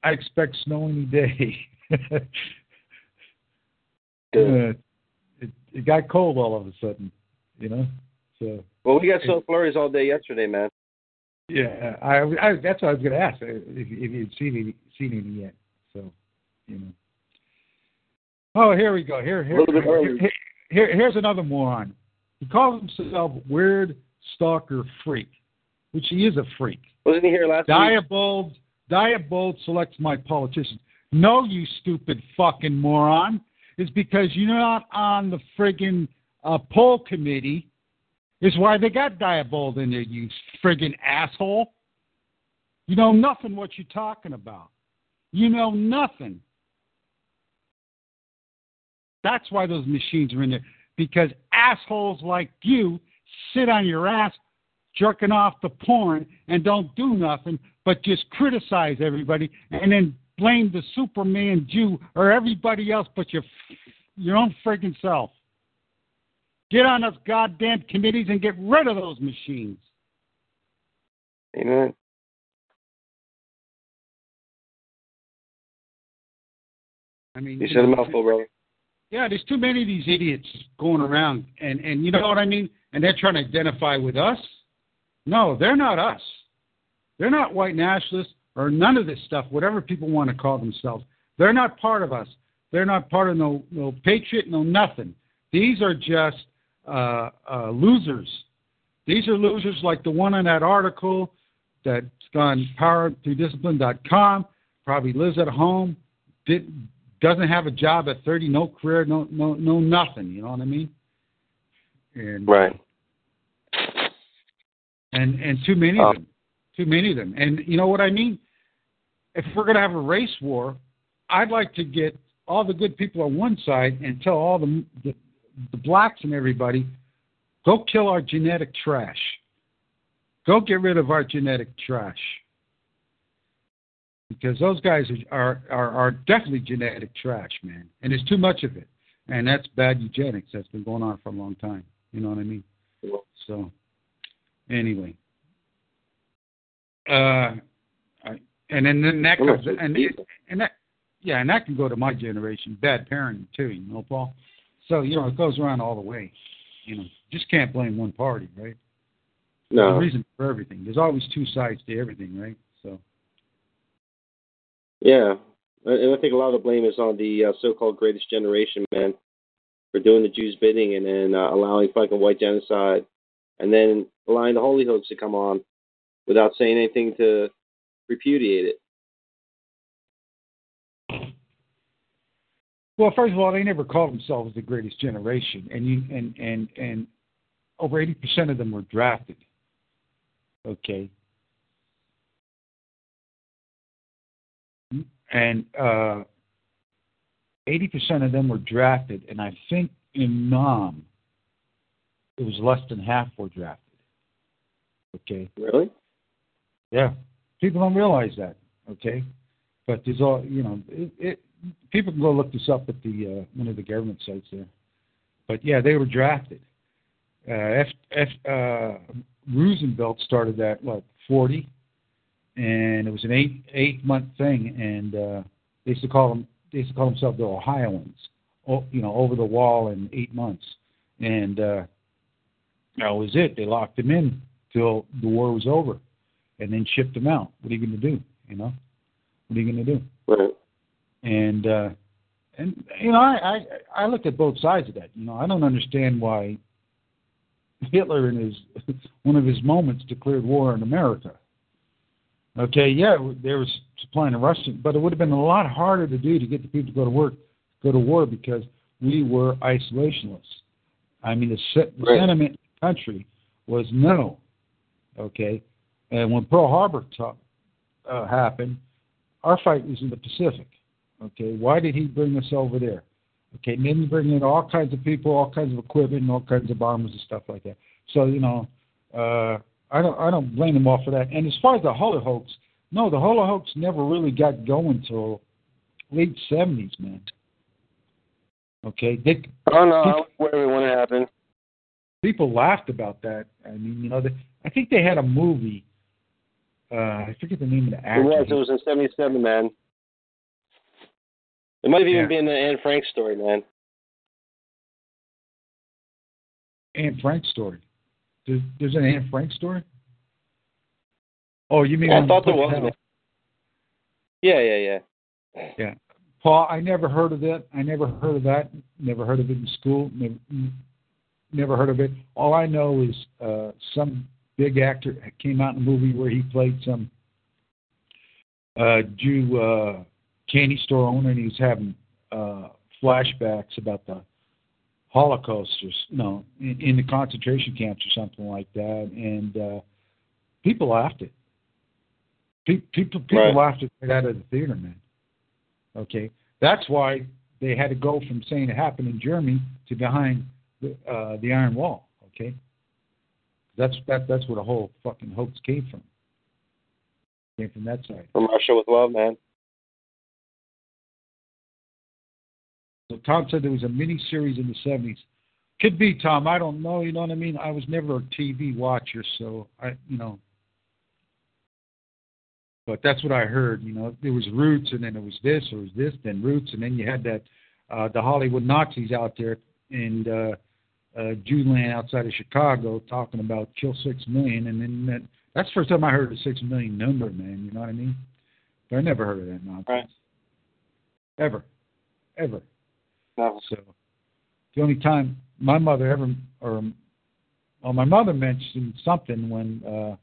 I expect snow any day. *laughs* Uh, it, it got cold all of a sudden, you know. So Well, we got snow flurries all day yesterday, man. yeah, I, I that's what I was going to ask if, if you'd seen any seen any yet. So you know. Oh, here we go. Here, here, A little bit early. here, here, here's another moron. He calls himself weird stalker freak, which he is a freak. Wasn't he here last week? Diebold, Diebold selects my politicians. No, you stupid fucking moron. Is because you're not on the friggin' uh, poll committee. Is why they got Diebold in there, you friggin' asshole. You know nothing what you're talking about. You know nothing. That's why those machines are in there. Because assholes like you sit on your ass jerking off the porn and don't do nothing but just criticize everybody and then blame the Superman Jew or everybody else but your your own friggin' self. Get on those goddamn committees and get rid of those machines. Amen. I mean, You you said a mouthful, brother. Yeah, there's too many of these idiots going around, and and you know what I mean. And they're trying to identify with us. No, they're not us. They're not white nationalists or none of this stuff. Whatever people want to call themselves, they're not part of us. They're not part of no no patriot, no nothing. These are just uh, uh, losers. These are losers like the one in that article that's gone powerthroughdiscipline.com. Probably lives at home. Did, doesn't have a job at 30, no career, no no no nothing. You know what I mean? And Right. and and too many of oh. them, too many of them. And you know what I mean? If we're going to have a race war, I'd like to get all the good people on one side and tell all the the, the blacks and everybody, go kill our genetic trash. Go get rid of our genetic trash. Because those guys are, are, are definitely genetic trash, man. And there's too much of it. And that's bad eugenics. That's been going on for a long time. You know what I mean? So, anyway. Uh, I, and then, then that comes, and, and that, yeah, and that can go to my generation, bad parenting too, you know, Paul. So, you know, it goes around all the way. You know, just can't blame one party, right? There's a No. reason for everything. There's always two sides to everything, right? Yeah. And I think a lot of the blame is on the uh, so-called greatest generation, man, for doing the Jews' bidding and then uh, allowing fucking white genocide, and then allowing the holy hooks to come on without saying anything to repudiate it. well, first of all, they never called themselves the greatest generation, and you and and and over eighty percent of them were drafted. Okay. And uh, eighty percent of them were drafted, and I think in Nam, it was less than half were drafted. Okay. Really? Yeah, people don't realize that. Okay, but there's all you know. It, it, people can go look this up at the uh, one of the government sites there. But yeah, they were drafted. Uh, F, F, uh, Roosevelt started that what 40, and it was an eight eight month thing, and uh, they used to call them they used to call themselves the Ohioans. Oh, you know, over the wall in eight months, and uh, that was it. They locked them in till the war was over, and then shipped them out. What are you going to do? You know, what are you going to do? Right. And uh, and you know, I, I I looked at both sides of that. You know, I don't understand why Hitler in his *laughs* one of his moments declared war on America. Okay, yeah, they were supplying the Russian, but it would have been a lot harder to do to get the people to go to work, go to war because we were isolationists. I mean, the, se- Right. sentiment in the country was no. Okay, and when Pearl Harbor uh, happened, our fight was in the Pacific. Okay, why did he bring us over there? Okay, and then he bring in all kinds of people, all kinds of equipment, and all kinds of bombers and stuff like that. So you know, uh, I don't I don't blame them all for that. And as far as the Holo hoax, no, the Holo hoax never really got going till late seventies, man. Okay, they, Oh no, I was wondering when it happened. people laughed about that. I mean, you know, they, I think they had a movie. Uh, I forget the name of the actor. It was. It was in '77, man. It might have even Yeah. been the Anne Frank story, man. Anne Frank story. There's, there's an Anne Frank story. Oh, you mean? I thought there was. Yeah, yeah, yeah. Yeah, Paul. I never heard of that. I never heard of that. Never heard of it in school. Never, never heard of it. All I know is uh, some big actor came out in a movie where he played some uh, Jew uh, candy store owner, and he was having uh, flashbacks about the Holocaust, or s- no, in, in the concentration camps or something like that, and uh, people laughed it. Pe- People, people Right. laughed it right out of the theater, man. Okay, that's why they had to go from saying it happened in Germany to behind the, uh, the Iron Wall. Okay, that's that that's where the whole fucking hoax came from. Came from that side. From Russia with love, man. So Tom said there was a mini series in the seventies. Could be Tom. I don't know. You know what I mean? I was never a TV watcher, so I, you know. But that's what I heard. You know, there was Roots, and then it was this, or was this, then Roots, and then you had that uh, the Hollywood Nazis out there in uh, uh, Jewland outside of Chicago talking about kill six million, and then that, that's the first time I heard the six million number, man. You know what I mean? But I never heard of that nonsense. Right. Ever, ever. No. So the only time my mother ever, or well, my mother mentioned something when uh,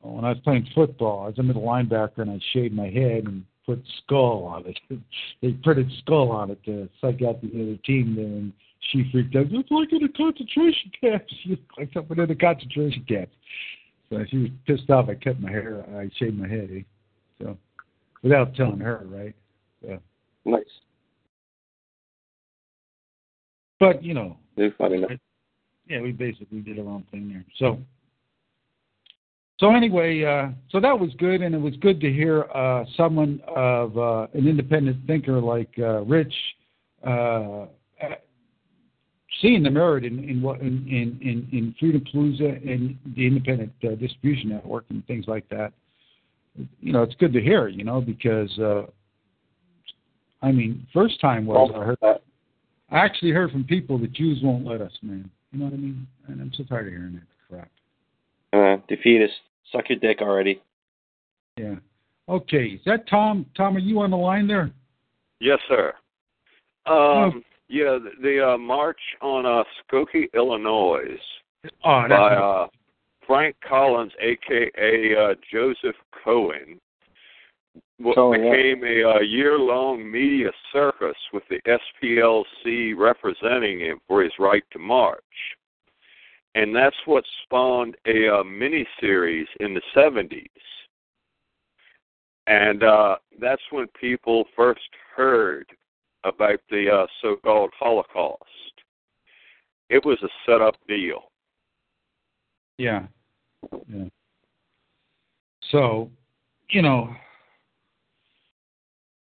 when I was playing football. I was a middle linebacker and I shaved my head and put skull on it. *laughs* they printed skull on it to psych out the other team there, and she freaked out. It's like in a concentration camp. *laughs* She looked like something in a concentration camp. So she was pissed off. I cut my hair. I shaved my head. Eh? So without telling her, right? So, Nice. But you know, funny enough. yeah, we basically did our own thing there. So, so anyway, uh, so that was good, and it was good to hear uh, someone of uh, an independent thinker like uh, Rich uh, seeing the merit in in what in in in, Freedom Palooza and the independent uh, distribution network and things like that. You know, it's good to hear. You know, because uh, I mean, first time was I heard that. I actually heard from people that Jews won't let us, man. You know what I mean? And I'm so tired of hearing that crap. Uh, defeatist. Suck your dick already. Yeah. Okay. Is that Tom? Tom, are you on the line there? Yes, sir. Um, yeah, the, the uh, march on uh, Skokie, Illinois, Oh, by uh, Frank Collins, aka uh, Joseph Cohen, what Cohen, yeah. became a uh, year-long media circus with the SPLC representing him for his right to march, and that's what spawned a uh, mini-series in the '70s. And uh, that's when people first heard about the uh, so-called Holocaust. It was a set-up deal. yeah. Yeah. So, you know,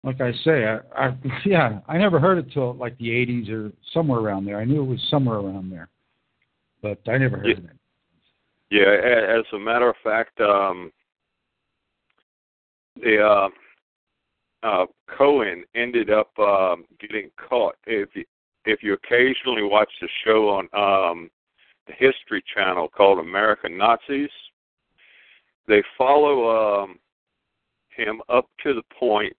like I say, I, I *laughs* yeah, I never heard it till like the '80s or somewhere around there. I knew it was somewhere around there, but I never heard Yeah. it. Yeah, as a matter of fact, um, the uh, uh, Cohen ended up um, getting caught. If you, if you occasionally watch the show on um, the History Channel called American Nazis, they follow um, him up to the point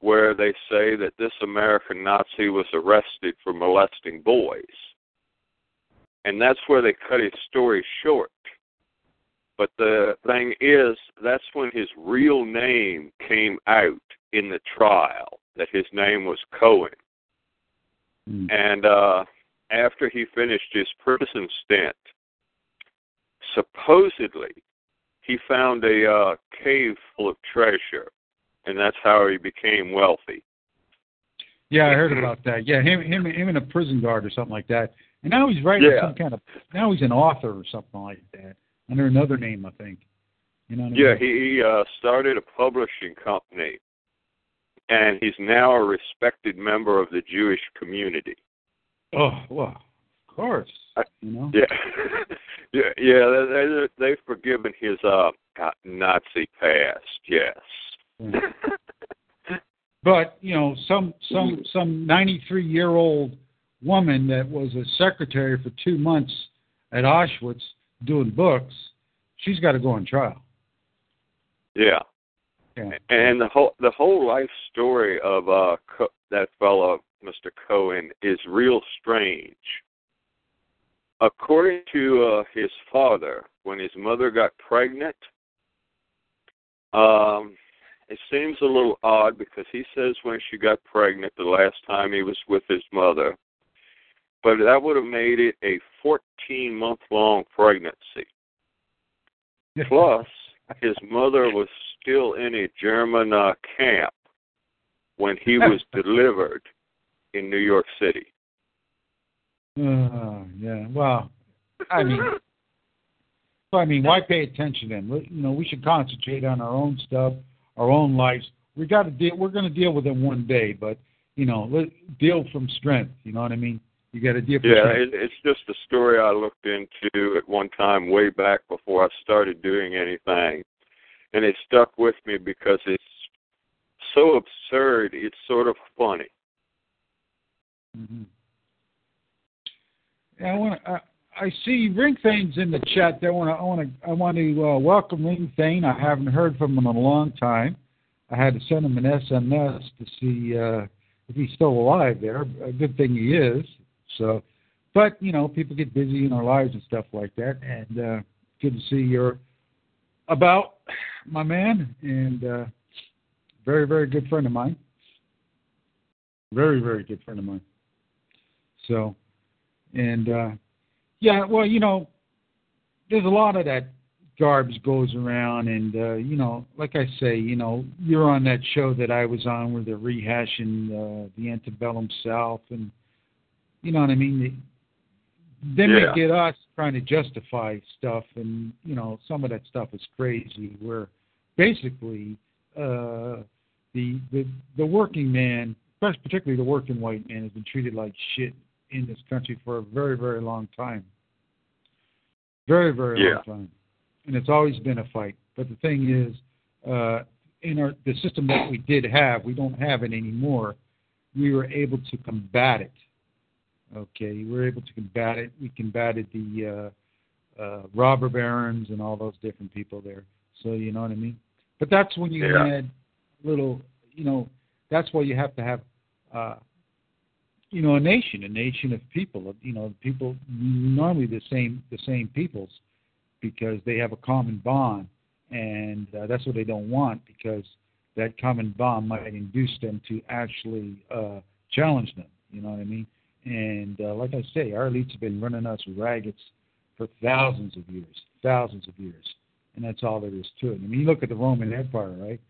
where they say that this American Nazi was arrested for molesting boys. And that's where they cut his story short. But the thing is, that's when his real name came out in the trial, that his name was Cohen. Mm. And uh, after he finished his prison stint, supposedly he found a uh, cave full of treasure, and that's how he became wealthy. Yeah, I heard about that. Yeah, him, him, him, and a prison guard or something like that. And now he's writing Yeah. some kind of. Now he's an author or something like that under another name, I think. You know what I Yeah, mean? he, he uh, started a publishing company, and he's now a respected member of the Jewish community. Oh well, of course. You know. Yeah, *laughs* yeah, yeah. They, they, they've forgiven his uh Nazi past. Yes. *laughs* But you know, some some some 93 year old woman that was a secretary for two months at Auschwitz doing books, she's got to go on trial. Yeah. Yeah. And the whole the whole life story of uh Co- that fellow, Mr. Cohen, is real strange. According to uh, his father, when his mother got pregnant, um, it seems a little odd because he says when she got pregnant the last time he was with his mother, but that would have made it a 14 month long pregnancy. *laughs* Plus, his mother was still in a German uh, camp when he was *laughs* delivered in New York City. Uh, yeah. Well, I mean, well, I mean, why pay attention then? You know, we should concentrate on our own stuff, our own lives. We got to deal. We're going to deal with it one day, but you know, let, deal from strength. You know what I mean? You got to deal from Yeah, strength. it, it's just a story I looked into at one time way back before I started doing anything. And it stuck with me because it's so absurd, it's sort of funny. hmm Yeah, I want to. I, see Ring Thane's in the chat. There. I want to. I want to. I want to uh, welcome Ring Thane. I haven't heard from him in a long time. I had to send him an SMS to see uh, if he's still alive. There. A good thing he is. So, but you know, people get busy in their lives and stuff like that. And uh, good to see you're about, my man, and uh, very, very good friend of mine. Very, very good friend of mine. So, and uh, yeah, well, you know, there's a lot of that garbage goes around, and uh, you know, like I say, you know, you're on that show that I was on where they're rehashing uh, the antebellum South, and you know what I mean. They, then Yeah. they get us trying to justify stuff, and you know, some of that stuff is crazy. Where basically uh, the the the working man, particularly the working white man, has been treated like shit in this country for a very very long time. Very very Yeah. long time, and it's always been a fight. But the thing is, uh, in our the system that we did have, we don't have it anymore. We were able to combat it. Okay, we were able to combat it. We combated the uh, uh, robber barons and all those different people there. So you know what I mean. But that's when you Yeah. had little, you know, that's why you have to have, uh, you know, a nation, a nation of people. You know, people normally the same, the same peoples, because they have a common bond, and uh, that's what they don't want because that common bond might induce them to actually uh, challenge them. You know what I mean? And uh, like I say, our elites have been running us ragged for thousands of years, thousands of years, and that's all there is to it. I mean, you look at the Roman Empire, right?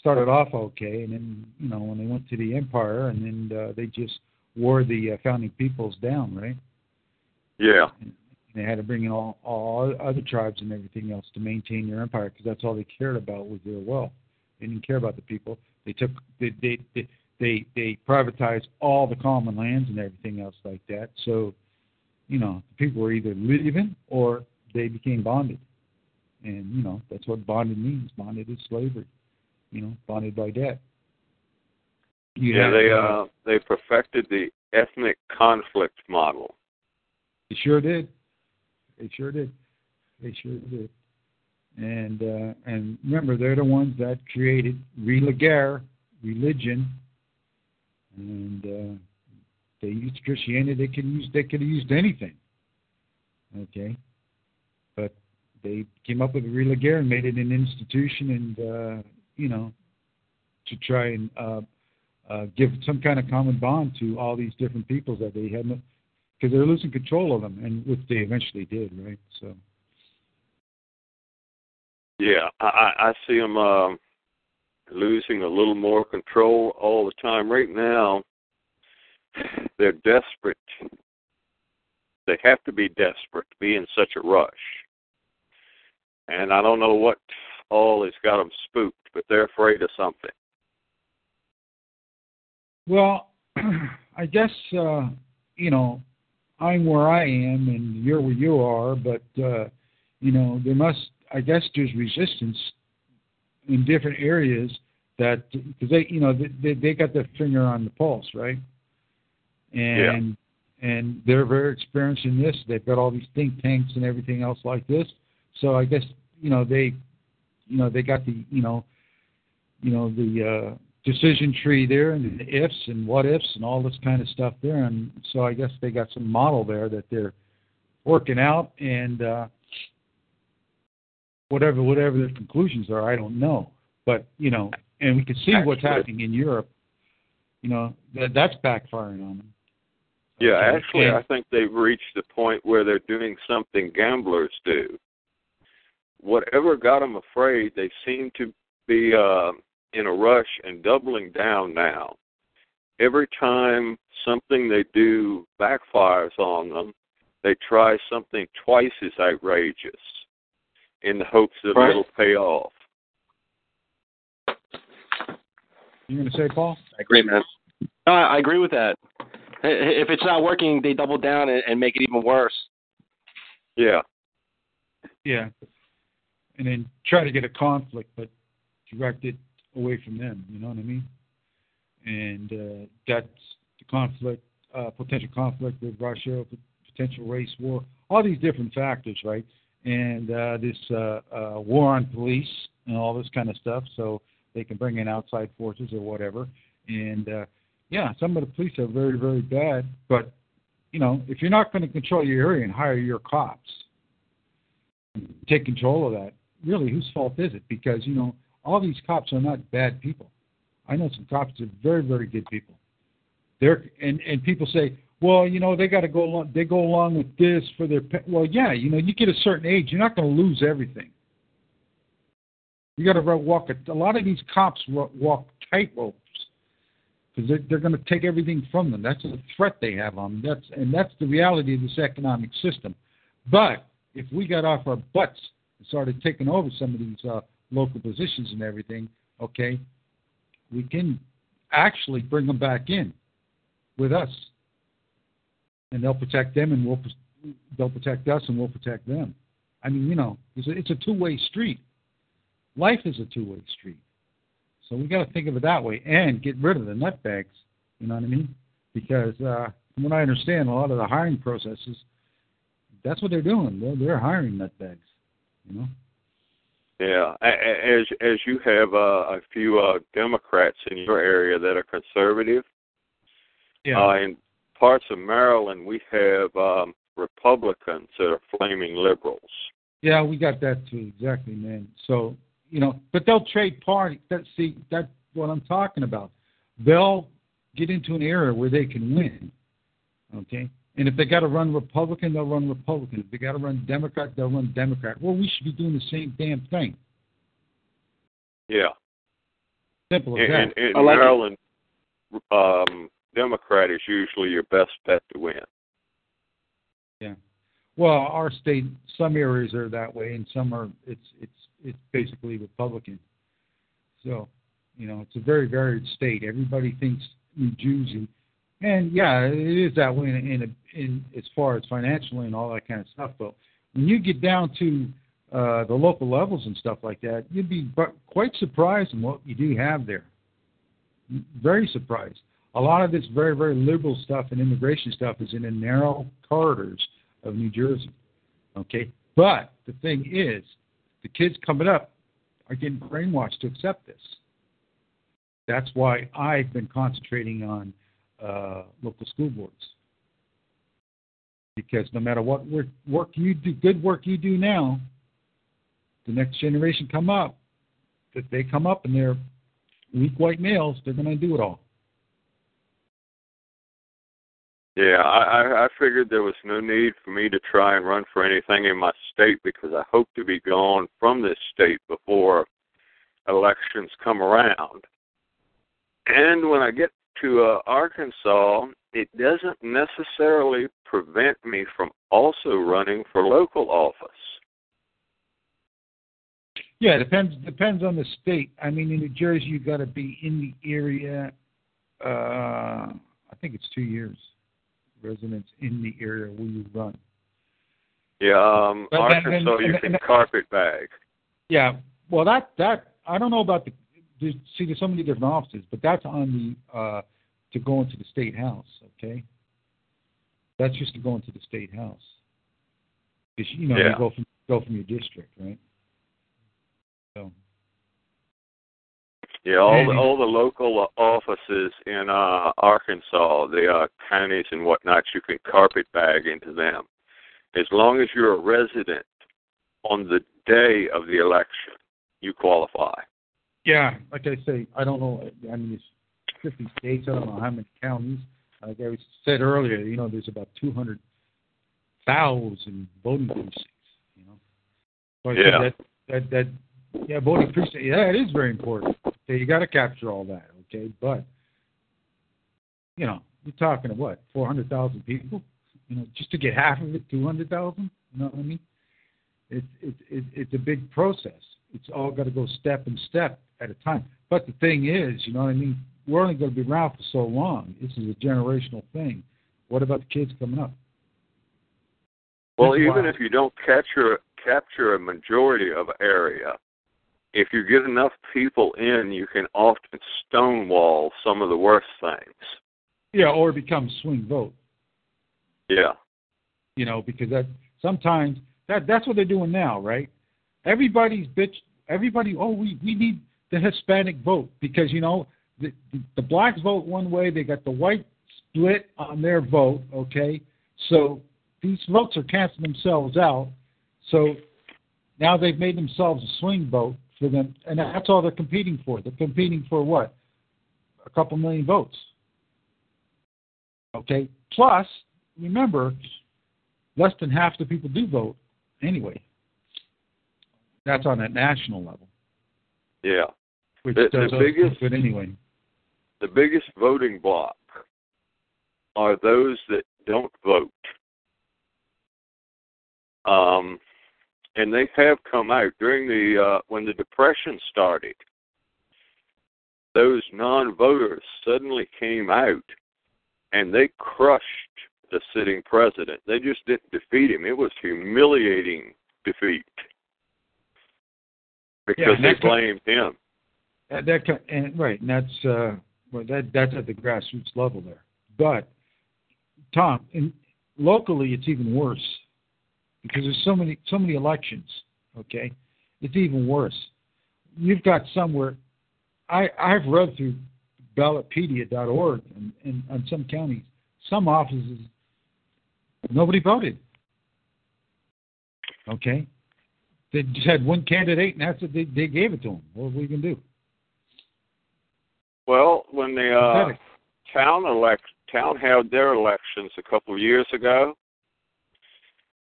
Started off okay, and then you know when they went to the empire, and then uh, they just wore the uh, founding peoples down, right? Yeah. And they had to bring in all, all other tribes and everything else to maintain their empire because that's all they cared about was their wealth. They didn't care about the people. They took they they they they, they privatized all the common lands and everything else like that. So, you know, the people were either living or they became bonded. And, you know, that's what bonded means. Bonded is slavery. You know, bonded by debt. You yeah, they uh they perfected the ethnic conflict model. They sure did. They sure did. They sure did. And uh, and remember, they're the ones that created Rue religion, and uh, they used Christianity. They could use they could have used anything. Okay, but they came up with Religare and made it an institution, and uh, you know, to try and uh, uh, give some kind of common bond to all these different peoples that they had, because they're losing control of them, and which they eventually did, right? So. Yeah, I, I see them um, losing a little more control all the time. Right now, they're desperate. They have to be desperate to be in such a rush. And I don't know what all has got them spooked, but they're afraid of something. Well, *clears throat* I guess uh, you know I'm where I am and you're where you are, but uh, you know there must I guess there's resistance in different areas that because they you know they they got their finger on the pulse, right? And yeah. and they're very experienced in this. They've got all these think tanks and everything else like this. So I guess you know they you know they got the you know you know the uh, decision tree there and the ifs and what ifs and all this kind of stuff there. And so I guess they got some model there that they're working out and uh, whatever whatever the conclusions are, I don't know. But you know, and we can see what's happening in Europe. You know, that that's backfiring on them. Yeah, actually, I think they've reached the point where they're doing something gamblers do. Whatever got them afraid, they seem to be uh, in a rush and doubling down now. Every time something they do backfires on them, they try something twice as outrageous in the hopes that right. it'll pay off. You going to say, Paul? I agree, man. No, I agree with that. If it's not working, they double down and make it even worse. Yeah. Yeah. And then try to get a conflict, but direct it away from them. You know what I mean? And uh, that's the conflict, uh, potential conflict with Russia, potential race war, all these different factors, right? And uh, this uh, uh, war on police and all this kind of stuff, so they can bring in outside forces or whatever. And uh, yeah, some of the police are very, very bad, but you know, if you're not going to control your area and hire your cops, take control of that, really, whose fault is it? Because you know, all these cops are not bad people. I know some cops are very, very good people. They're and and people say, well, you know, they got to go along. They go along with this for their. Pe-. Well, yeah, you know, you get a certain age, you're not going to lose everything. You got to walk. A, a lot of these cops walk tightropes because they're, they're going to take everything from them. That's a threat they have on them. That's and that's the reality of this economic system. But if we got off our butts and started taking over some of these uh, local positions and everything, okay, we can actually bring them back in with us, and they'll protect them, and we'll they'll protect us, and we'll protect them. I mean, you know, it's a, it's a two-way street. Life is a two-way street, so we got to think of it that way and get rid of the nutbags. You know what I mean? Because uh, from what I understand, a lot of the hiring processes, that's what they're doing. They're, they're hiring nutbags. You know. Yeah, as as you have uh, a few uh, Democrats in your area that are conservative. Yeah. Uh, in parts of Maryland, we have um, Republicans that are flaming liberals. Yeah, we got that too. Exactly, man. So you know, but they'll trade party. That see, that's what I'm talking about. They'll get into an era where they can win. Okay, and if they got to run Republican, they'll run Republican. If they got to run Democrat, they'll run Democrat. Well, we should be doing the same damn thing. Yeah. Simple as in, that. In, in Maryland, um, Democrat is usually your best bet to win. Yeah. Well, our state, some areas are that way, and some are. It's it's it's basically Republican. So, you know, it's a very varied state. Everybody thinks New Jersey and yeah, it is that way in, in, in as far as financially and all that kind of stuff. But when you get down to uh, the local levels and stuff like that, you'd be quite surprised in what you do have there. Very surprised. A lot of this very, very liberal stuff and immigration stuff is in the narrow corridors of New Jersey. Okay? But the thing is, the kids coming up are getting brainwashed to accept this. That's why I've been concentrating on uh, local school boards. Because no matter what work, work you do, good work you do now, the next generation come up, if they come up and they're weak white males, they're going to do it all. Yeah, I, I I figured there was no need for me to try and run for anything in my state because I hope to be gone from this state before elections come around. And when I get to uh, Arkansas, it doesn't necessarily prevent me from also running for local office. Yeah, it depends depends on the state. I mean, in New Jersey, you've got to be in the area. Uh, I think it's two years. Residents in the area where you run. Yeah, um, But Arkansas, then- you and- can and- carpet bag. Yeah, well, that that I don't know about the. There's, see, there's so many different offices, but that's on the uh, to go into the state house. Okay, that's just to go into the state house. Because you know Yeah. you go from go from your district, right? So Yeah, all the, all the local offices in uh, Arkansas, the uh, counties and whatnot, you can carpet bag into them, as long as you're a resident on the day of the election, you qualify. Yeah, like I say, I don't know. I mean, it's 50 states. I don't know how many counties. Like I said earlier, you know, there's about 200,000 voting precincts. You know, so Yeah. that that that yeah, voting precinct. Yeah, it is very important. Okay, you got to capture all that. Okay, but you know, you're talking to what 400,000 people. You know, just to get half of it, 200,000. You know what I mean? It's it's it, it's a big process. It's all got to go step and step at a time. But the thing is, you know what I mean? We're only going to be around for so long. This is a generational thing. What about the kids coming up? Well, That's even why- if you don't capture capture a majority of area, if you get enough people in, you can often stonewall some of the worst things. Yeah, or become swing vote. Yeah. You know, because that sometimes that that's what they're doing now, right? Everybody's bitch. Everybody. Oh, we we need the Hispanic vote because you know the the, blacks vote one way. They got the white split on their vote. Okay, so these votes are canceling themselves out. So now they've made themselves a swing vote for them, and that's all they're competing for. They're competing for what? A couple million votes. Okay. Plus, remember, less than half the people do vote anyway. That's on a national level, Yeah. Which The- the biggest- good anyway. The biggest voting block are those that don't vote. Um, and they have come out during the uh, when the depression started. Those non-voters suddenly came out, and they crushed the sitting president. They just didn't defeat him. It was humiliating defeat because and they blamed him. That, that co- and right, and that's uh, well, that that's at the grassroots level there. But Tom, in, locally, it's even worse because there's so many so many elections. Okay, it's even worse. You've got somewhere. I I've read through ballotpedia.org and, and on some counties, some offices, nobody voted. Okay, they just had one candidate, and that's what they they gave it to them. What are we gonna do? Well, when the uh, town elect town held their elections a couple of years ago,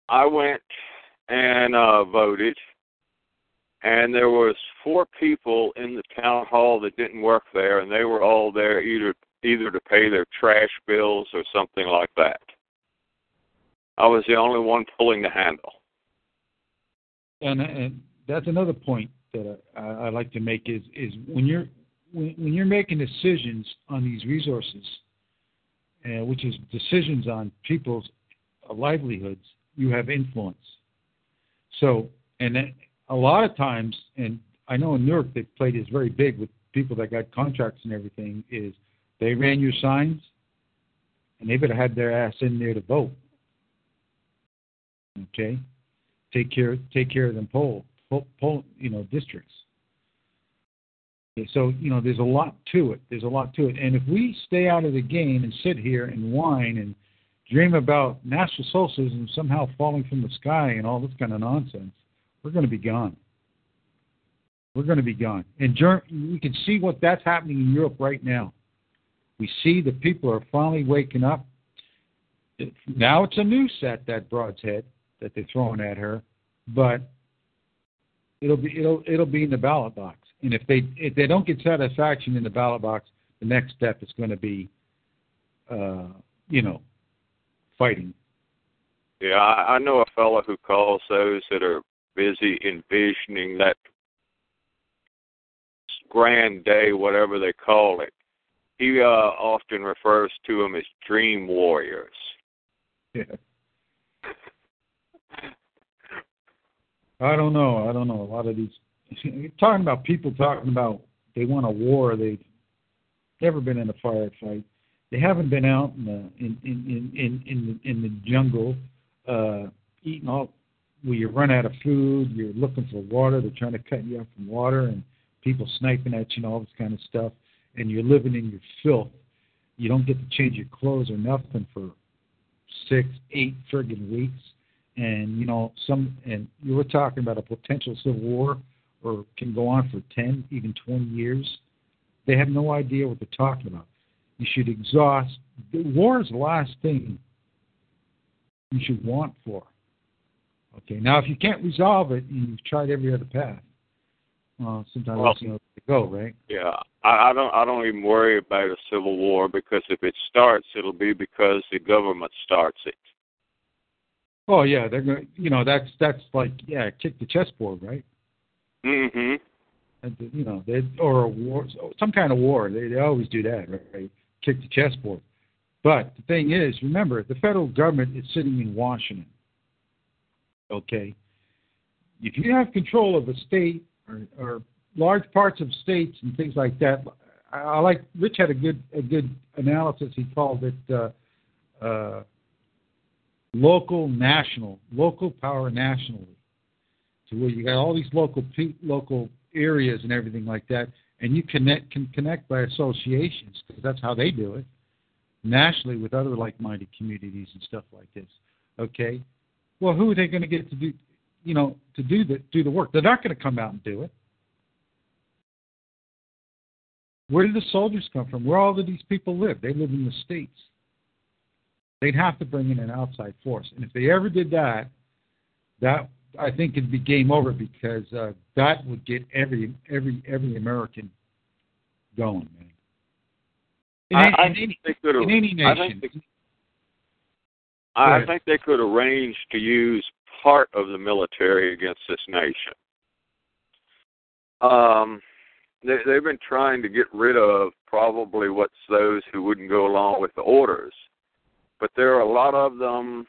I went and uh, voted, and there was four people in the town hall that didn't work there, and they were all there either either to pay their trash bills or something like that. I was the only one pulling the handle. And, and that's another point that I, I like to make is is when you're when, when you're making decisions on these resources, uh, which is decisions on people's livelihoods, you have influence. So, and then a lot of times, and I know in Newark they played this very big with people that got contracts and everything. Is they ran your signs, and they better have their ass in there to vote. Okay, take care take care of them poll poll, poll you know districts. So you know, there's a lot to it. There's a lot to it, and if we stay out of the game and sit here and whine and dream about national socialism somehow falling from the sky and all this kind of nonsense, we're going to be gone. We're going to be gone. And we can see what that's happening in Europe right now. We see the people are finally waking up. Now it's a new set that broad's head that they're throwing at her, but it'll be it'll it'll be in the ballot box. And if they if they don't get satisfaction in the ballot box, the next step is going to be, uh, you know, fighting. Yeah, I, I know a fellow who calls those that are busy envisioning that grand day, whatever they call it. He uh, often refers to them as dream warriors. Yeah. I don't know. I don't know. A lot of these you're talking about people talking about they want a war. They've never been in a firefight. They haven't been out in the in in in in, in the jungle uh, eating all. Where you run out of food, you're looking for water. They're trying to cut you off from water, and people sniping at you and all this kind of stuff. And you're living in your filth. You don't get to change your clothes or nothing for six, eight friggin' weeks. And you know some. And you were talking about a potential civil war, or can go on for ten, even twenty years. They have no idea what they're talking about. You should exhaust. War is the last thing you should want for. Okay. Now, if you can't resolve it and you've tried every other path, well, sometimes Well- you know to go, right? Yeah, I, I don't. I don't even worry about a civil war because if it starts, it'll be because the government starts it. Oh yeah, they're going. to You know, that's that's like yeah, kick the chessboard, right? Hmm And, you know, they or a war, some kind of war. They they always do that, right? Kick the chessboard. But the thing is, remember, the federal government is sitting in Washington. Okay, if you have control of a state or, or large parts of states and things like that, I, I like Rich had a good a good analysis. He called it uh, uh, local national, local power nationally, to where you got all these local pe- local areas and everything like that, and you connect can connect by associations because that's how they do it nationally with other like-minded communities and stuff like this. Okay, well, who are they going to get to do, you know, to do the do the work? They're not going to come out and do it. Where did the soldiers come from? Where all of these people live? They live in the states. They'd have to bring in an outside force, and if they ever did that, that I think it'd be game over because uh, that would get every every every American going, man. In, I, any- I in think any, they could in any I nation. think they, I think they could arrange to use part of the military against this nation. Um, they, they've been trying to get rid of probably what's those who wouldn't go along with the orders, but there are a lot of them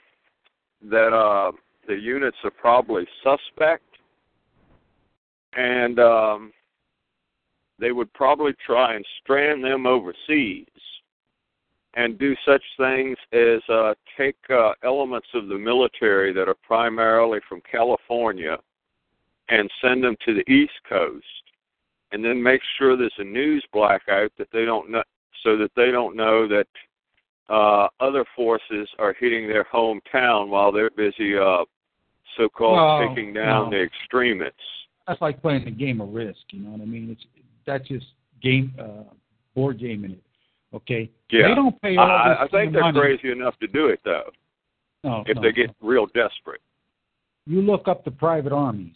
that uh, the units are probably suspect, and um, they would probably try and strand them overseas and do such things as uh, take uh, elements of the military that are primarily from California and send them to the East Coast, and then make sure there's a news blackout that they don't know, so that they don't know that uh, other forces are hitting their hometown while they're busy, uh, so-called No, taking down no. the extremists. That's like playing a game of risk. You know what I mean? It's that's just game uh, board gaming it. Okay. Yeah, They don't pay all I, this I think they're money. crazy enough to do it though, No, if no, they get no. real desperate. You look up the private armies.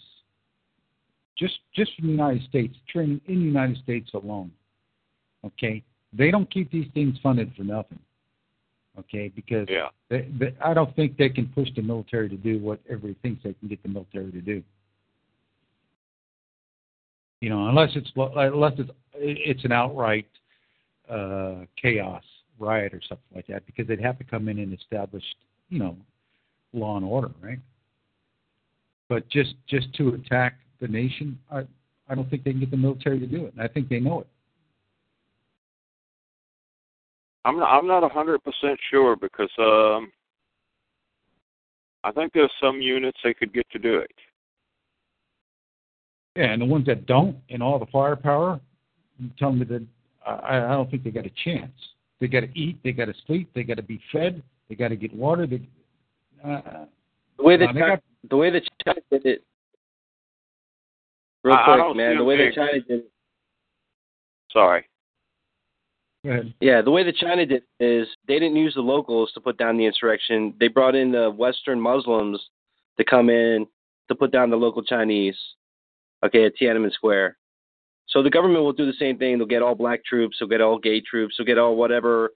Just just from the United States, training in the United States alone. Okay. They don't keep these things funded for nothing. Okay, because Yeah. they, they, I don't think they can push the military to do what everybody thinks they can get the military to do. You know, unless it's unless it's it's an outright uh, chaos riot or something like that, because they'd have to come in and establish, you know, law and order, right? But just just to attack the nation, I I don't think they can get the military to do it, and I think they know it. I'm not, I'm not a hundred percent sure because um, I think there's some units they could get to do it. Yeah, and the ones that don't, and all the firepower, telling me that I, I don't think they got a chance. They got to eat, they got to sleep, they got to be fed, they got to get water. They, uh, The way that uh, China, got- the way that China did it, real I- I quick, don't man. The way them that China did, it. Sorry. Go ahead. yeah, the way that China did is they didn't use the locals to put down the insurrection. They brought in the Western Muslims to come in to put down the local Chinese. Okay, at Tiananmen Square. So the government will do the same thing. They'll get all black troops. They'll get all gay troops. They'll get all whatever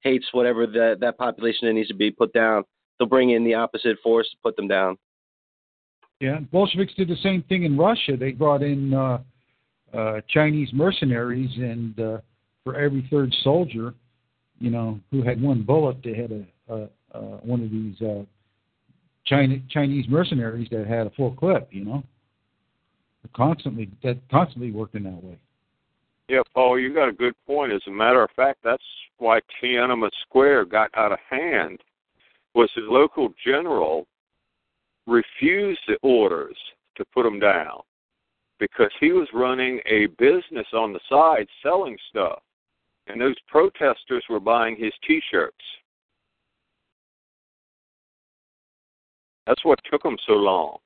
hates whatever that that population that needs to be put down. They'll bring in the opposite force to put them down. Yeah, Bolsheviks did the same thing in Russia. They brought in uh, uh, Chinese mercenaries, and uh, for every third soldier, you know, who had one bullet, they had a, a, a one of these uh, China, Chinese mercenaries that had a full clip. You know, constantly that constantly working that way. Yeah, Paul, you got a good point. As a matter of fact, that's why Tiananmen Square got out of hand. Was the local general refused the orders to put them down because he was running a business on the side selling stuff, and those protesters were buying his T-shirts. That's what took them so long.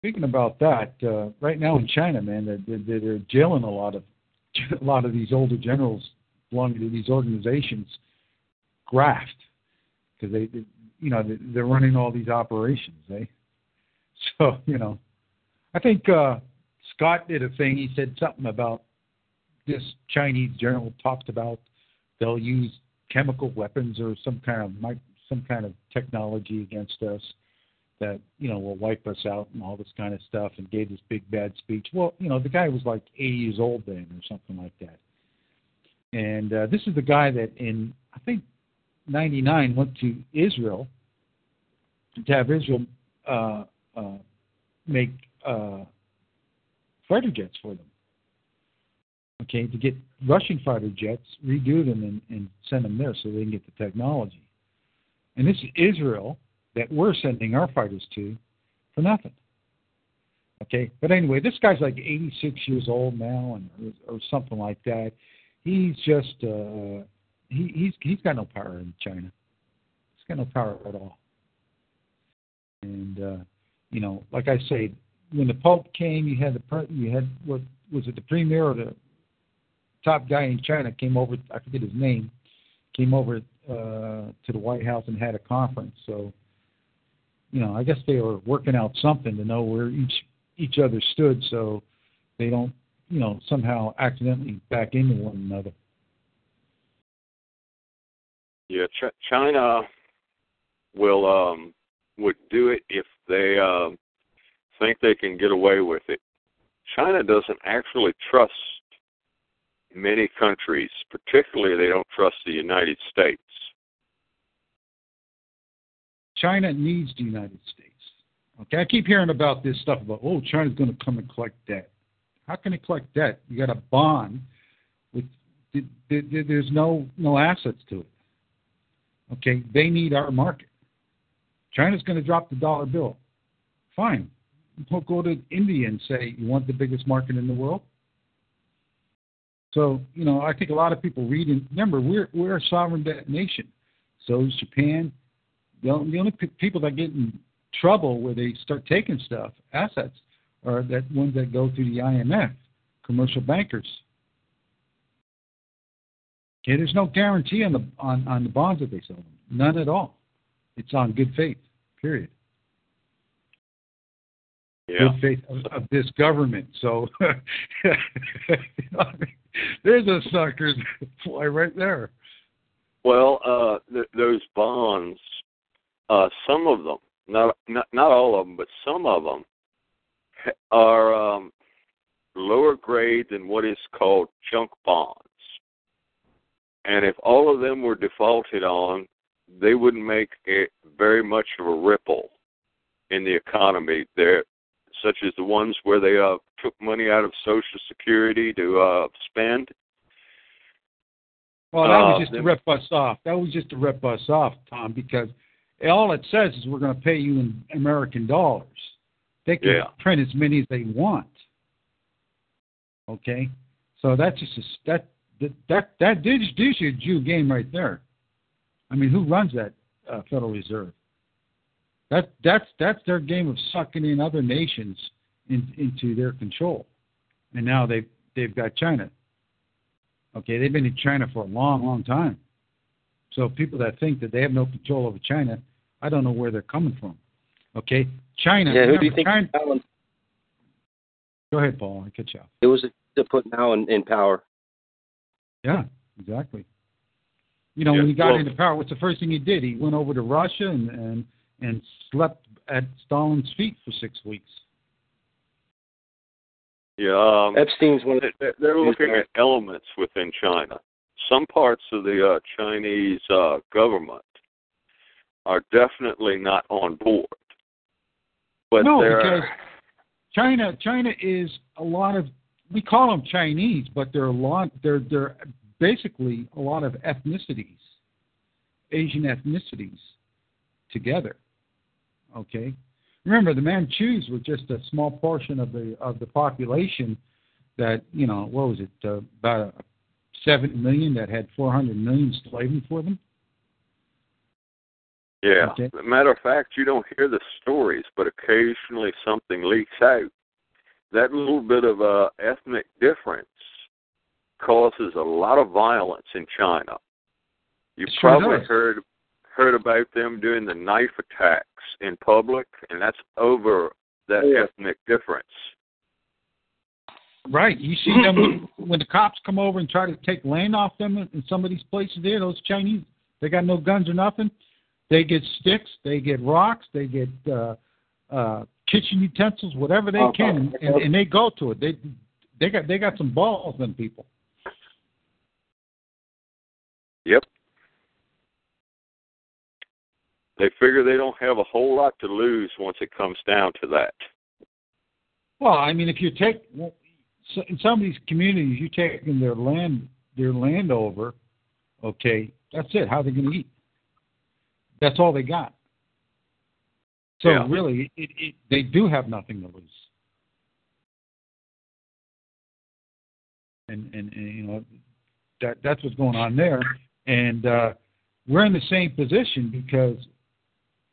Speaking about that, uh, right now in China, man, they're, they're, jailing a lot of *laughs* a lot of these older generals belonging to these organizations, graft, because they, they, you know, they- they're running all these operations. Eh? *laughs* So you know, I think uh, Scott did a thing. He said something about this Chinese general talked about they'll use chemical weapons or some kind of some kind of technology against us that you know will wipe us out and all this kind of stuff and gave this big bad speech. Well, you know the guy was like 80 years old then or something like that. And uh, this is the guy that in I think 99 went to Israel to have Israel uh, uh, make uh, fighter jets for them. Okay, to get Russian fighter jets, redo them and, and send them there so they can get the technology. And this is Israel that we're sending our fighters to for nothing. Okay, but anyway, this guy's like 86 years old now, and or, or something like that. He's just uh, he, he's he's got no power in China. He's got no power at all. And uh, you know, like I say, when the Pope came, you had the you had what was it the premier or the top guy in China came over. I forget his name. Came over uh, to the White House and had a conference. So, you know, I guess they were working out something to know where each each other stood, so they don't, you know, somehow accidentally back into one another. Yeah, Ch- China will um would do it if they um think they can get away with it. China doesn't actually trust many countries, particularly they don't trust the United States. China needs the United States. Okay, I keep hearing about this stuff about oh China's going to come and collect debt. How can it collect debt? You got a bond with th- th- th- there's no no assets to it. Okay, they need our market. China's going to drop the dollar bill. Fine, we'll go to India and say you want the biggest market in the world. So you know, I think a lot of people read and remember we're we're a sovereign debt nation. So is Japan. The only, the only pe- people that get in trouble where they start taking stuff, assets, are that ones that go through the IMF, commercial bankers. Okay, there's no guarantee on the on, on the bonds that they sell them. None at all. It's on good faith. Period. Yeah. Good faith of, of this government. So you know what I mean? there's a sucker *laughs* fly right there. Well, uh, th- those bonds, uh, some of them, not not not all of them, but some of them are um, lower grade than what is called junk bonds. And if all of them were defaulted on, they wouldn't make very much of a ripple in the economy. There, such as the ones where they uh, took money out of Social Security to uh, spend. Well, that was Uh, just to rip us off. That was just to rip us off, Tom, because all it says is we're going to pay you in American dollars. They can Yeah. print as many as they want. Okay, so that's just a, that that that that gives gives you a Jew game right there. I mean, who runs that uh, Federal Reserve? That that's that's their game of sucking in other nations in, into their control, and now they've they've got China. Okay, they've been in China for a long, long time. So people that think that they have no control over China, I don't know where they're coming from. Okay, China. Yeah, who do you think? China, Alan, go ahead, Paul. I cut you off. it was to put now in, in power. Yeah, exactly. You know, Yeah, when he got well- into power, what's the first thing he did? He went over to Russia and and and slept at Stalin's feet for six weeks. Yeah, um, Epstein's one of they- they- they're looking at elements within China. Some parts of the uh, Chinese uh, government are definitely not on board. But no, they're because China China is a lot of we call them Chinese, but they're a lot they're they're basically a lot of ethnicities, Asian ethnicities together. Okay, remember the Manchus were just a small portion of the of the population that you know what was it uh, about seven million that had four hundred million slaving for them. Yeah. Okay. Matter of fact, you don't hear the stories, but occasionally something leaks out. That little bit of uh, ethnic difference causes a lot of violence in China. You sure probably does. heard heard about them doing the knife attacks in public, and that's over that Yeah. ethnic difference. Right. You see them when, *coughs* when the cops come over and try to take land off them in, in some of these places there, those Chinese, they got no guns or nothing. They get sticks, they get rocks, they get uh uh kitchen utensils, whatever they can, and, and, and they go to it. They they got they got some balls them people. Yep. They figure they don't have a whole lot to lose once it comes down to that. Well, I mean, if you take in some of these communities, you're taking their land their land over, okay, that's it. How are they going to eat? That's all they got. So Yeah. really, it, it, they do have nothing to lose. And, and and you know that that's what's going on there. And uh, we're in the same position because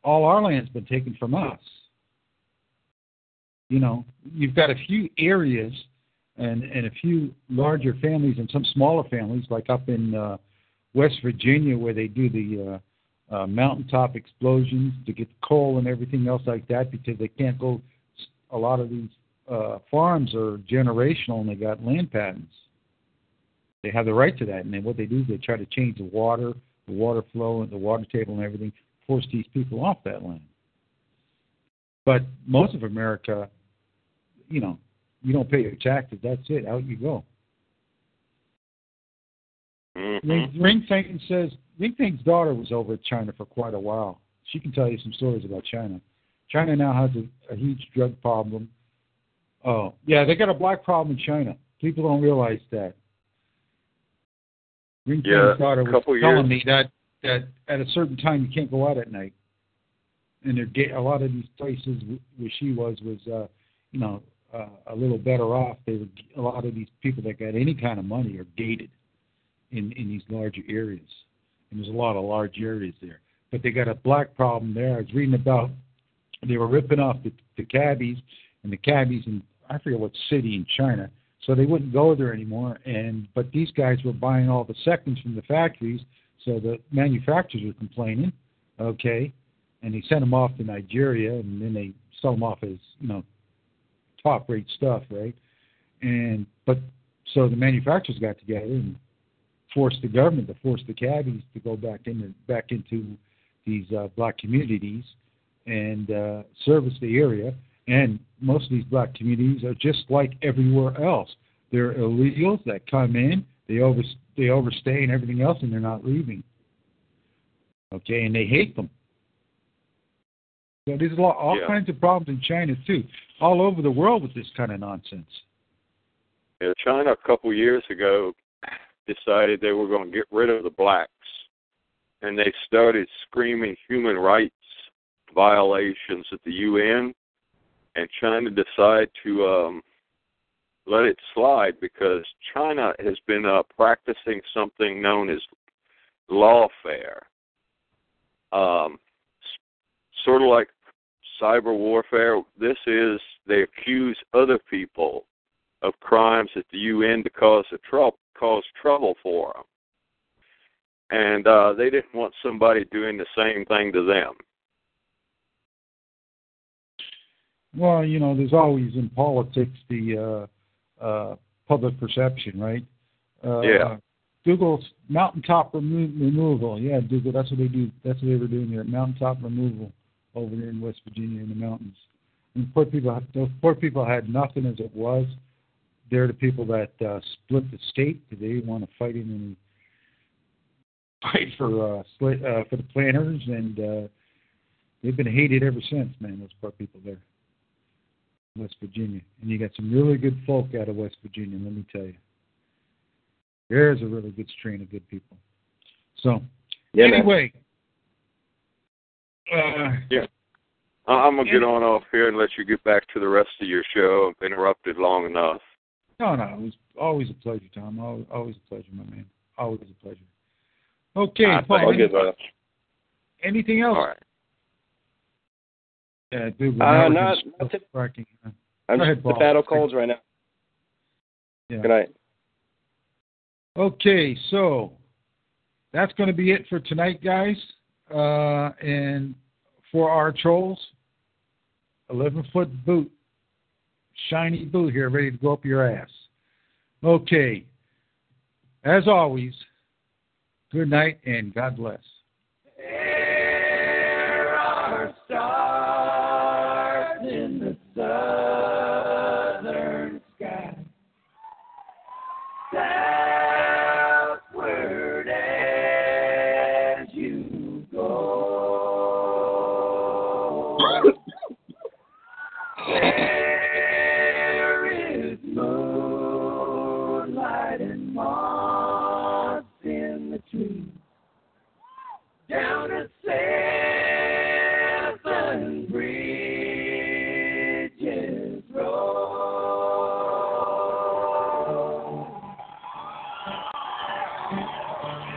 all our land's been taken from us. You know, you've got a few areas and and a few larger families and some smaller families, like up in uh, West Virginia, where they do the uh, uh, mountaintop explosions to get coal and everything else like that, because they can't go. A lot of these uh, farms are generational and they got land patents. They have the right to that, and then what they do is they try to change the water, the water flow, and the water table and everything, force these people off that land. But most of America, you know, you don't pay your taxes. That's it. Out you go. Mm-hmm. Ring, Fang says Ring Fang's daughter was over at China for quite a while. She can tell you some stories about China. China now has a, a huge drug problem. Oh, yeah, they got a black problem in China. People don't realize that. Ring Yeah, Fang's daughter a was couple telling years- me that that at a certain time you can't go out at night. And they're a lot of these places where she was was uh, you know uh, a little better off. They were a lot of these people that got any kind of money are gated in in these larger areas, and there's a lot of large areas there. But they got a black problem there. I was reading about they were ripping off the, the cabbies and the cabbies in I forget what city in China, so they wouldn't go there anymore. And but these guys were buying all the seconds from the factories, so the manufacturers were complaining. Okay, and they sent them off to Nigeria, and then they sell them off as you know top rate stuff, right? And but so the manufacturers got together and forced the government to force the cabbies to go back into back into these uh, black communities and uh, service the area. And most of these black communities are just like everywhere else. They're illegals that come in, they over they overstay and everything else, and they're not leaving. Okay, and they hate them. So there's a lot, all Yeah. kinds of problems in China too, all over the world with this kind of nonsense. Yeah, China a couple years ago decided they were going to get rid of the blacks, and they started screaming human rights violations at the UN. And China decided to um, let it slide because China has been uh, practicing something known as lawfare. Um, sort of like cyber warfare. This is they accuse other people of crimes at the UN to cause a trouble cause trouble for them, and uh, they didn't want somebody doing the same thing to them. Well, you know, there's always in politics the uh, uh, public perception, right? Uh, Yeah. Google's mountaintop remo- removal. Yeah, Google. That's what they do. That's what they were doing here. Mountaintop removal over there in West Virginia in the mountains. And poor people. Those poor people had nothing as it was. They're the people that uh, split the state. They didn't want to fight in any fight for uh, sli- uh, for the planters, and uh, they've been hated ever since. Man, those poor people there. West Virginia. And you got some really good folk out of West Virginia, let me tell you. There's a really good strain of good people. So, Yeah, anyway. Uh, Yeah. I'm gonna get on off here and let you get back to the rest of your show. I've interrupted long enough. no, no, it was always a pleasure, Tom. Always, always a pleasure, my man. Always a pleasure. Okay, Paul, any- anything else? All right. Yeah, dude, Uh, not- not tip- cracking. I'm Go just ahead, the battle colds right now. Yeah. Good night. Okay, so that's going to be it for tonight, guys. Uh, and for our trolls, 11 foot boot, shiny boot here, ready to go up your ass. Okay, as always, good night and God bless. Thank you.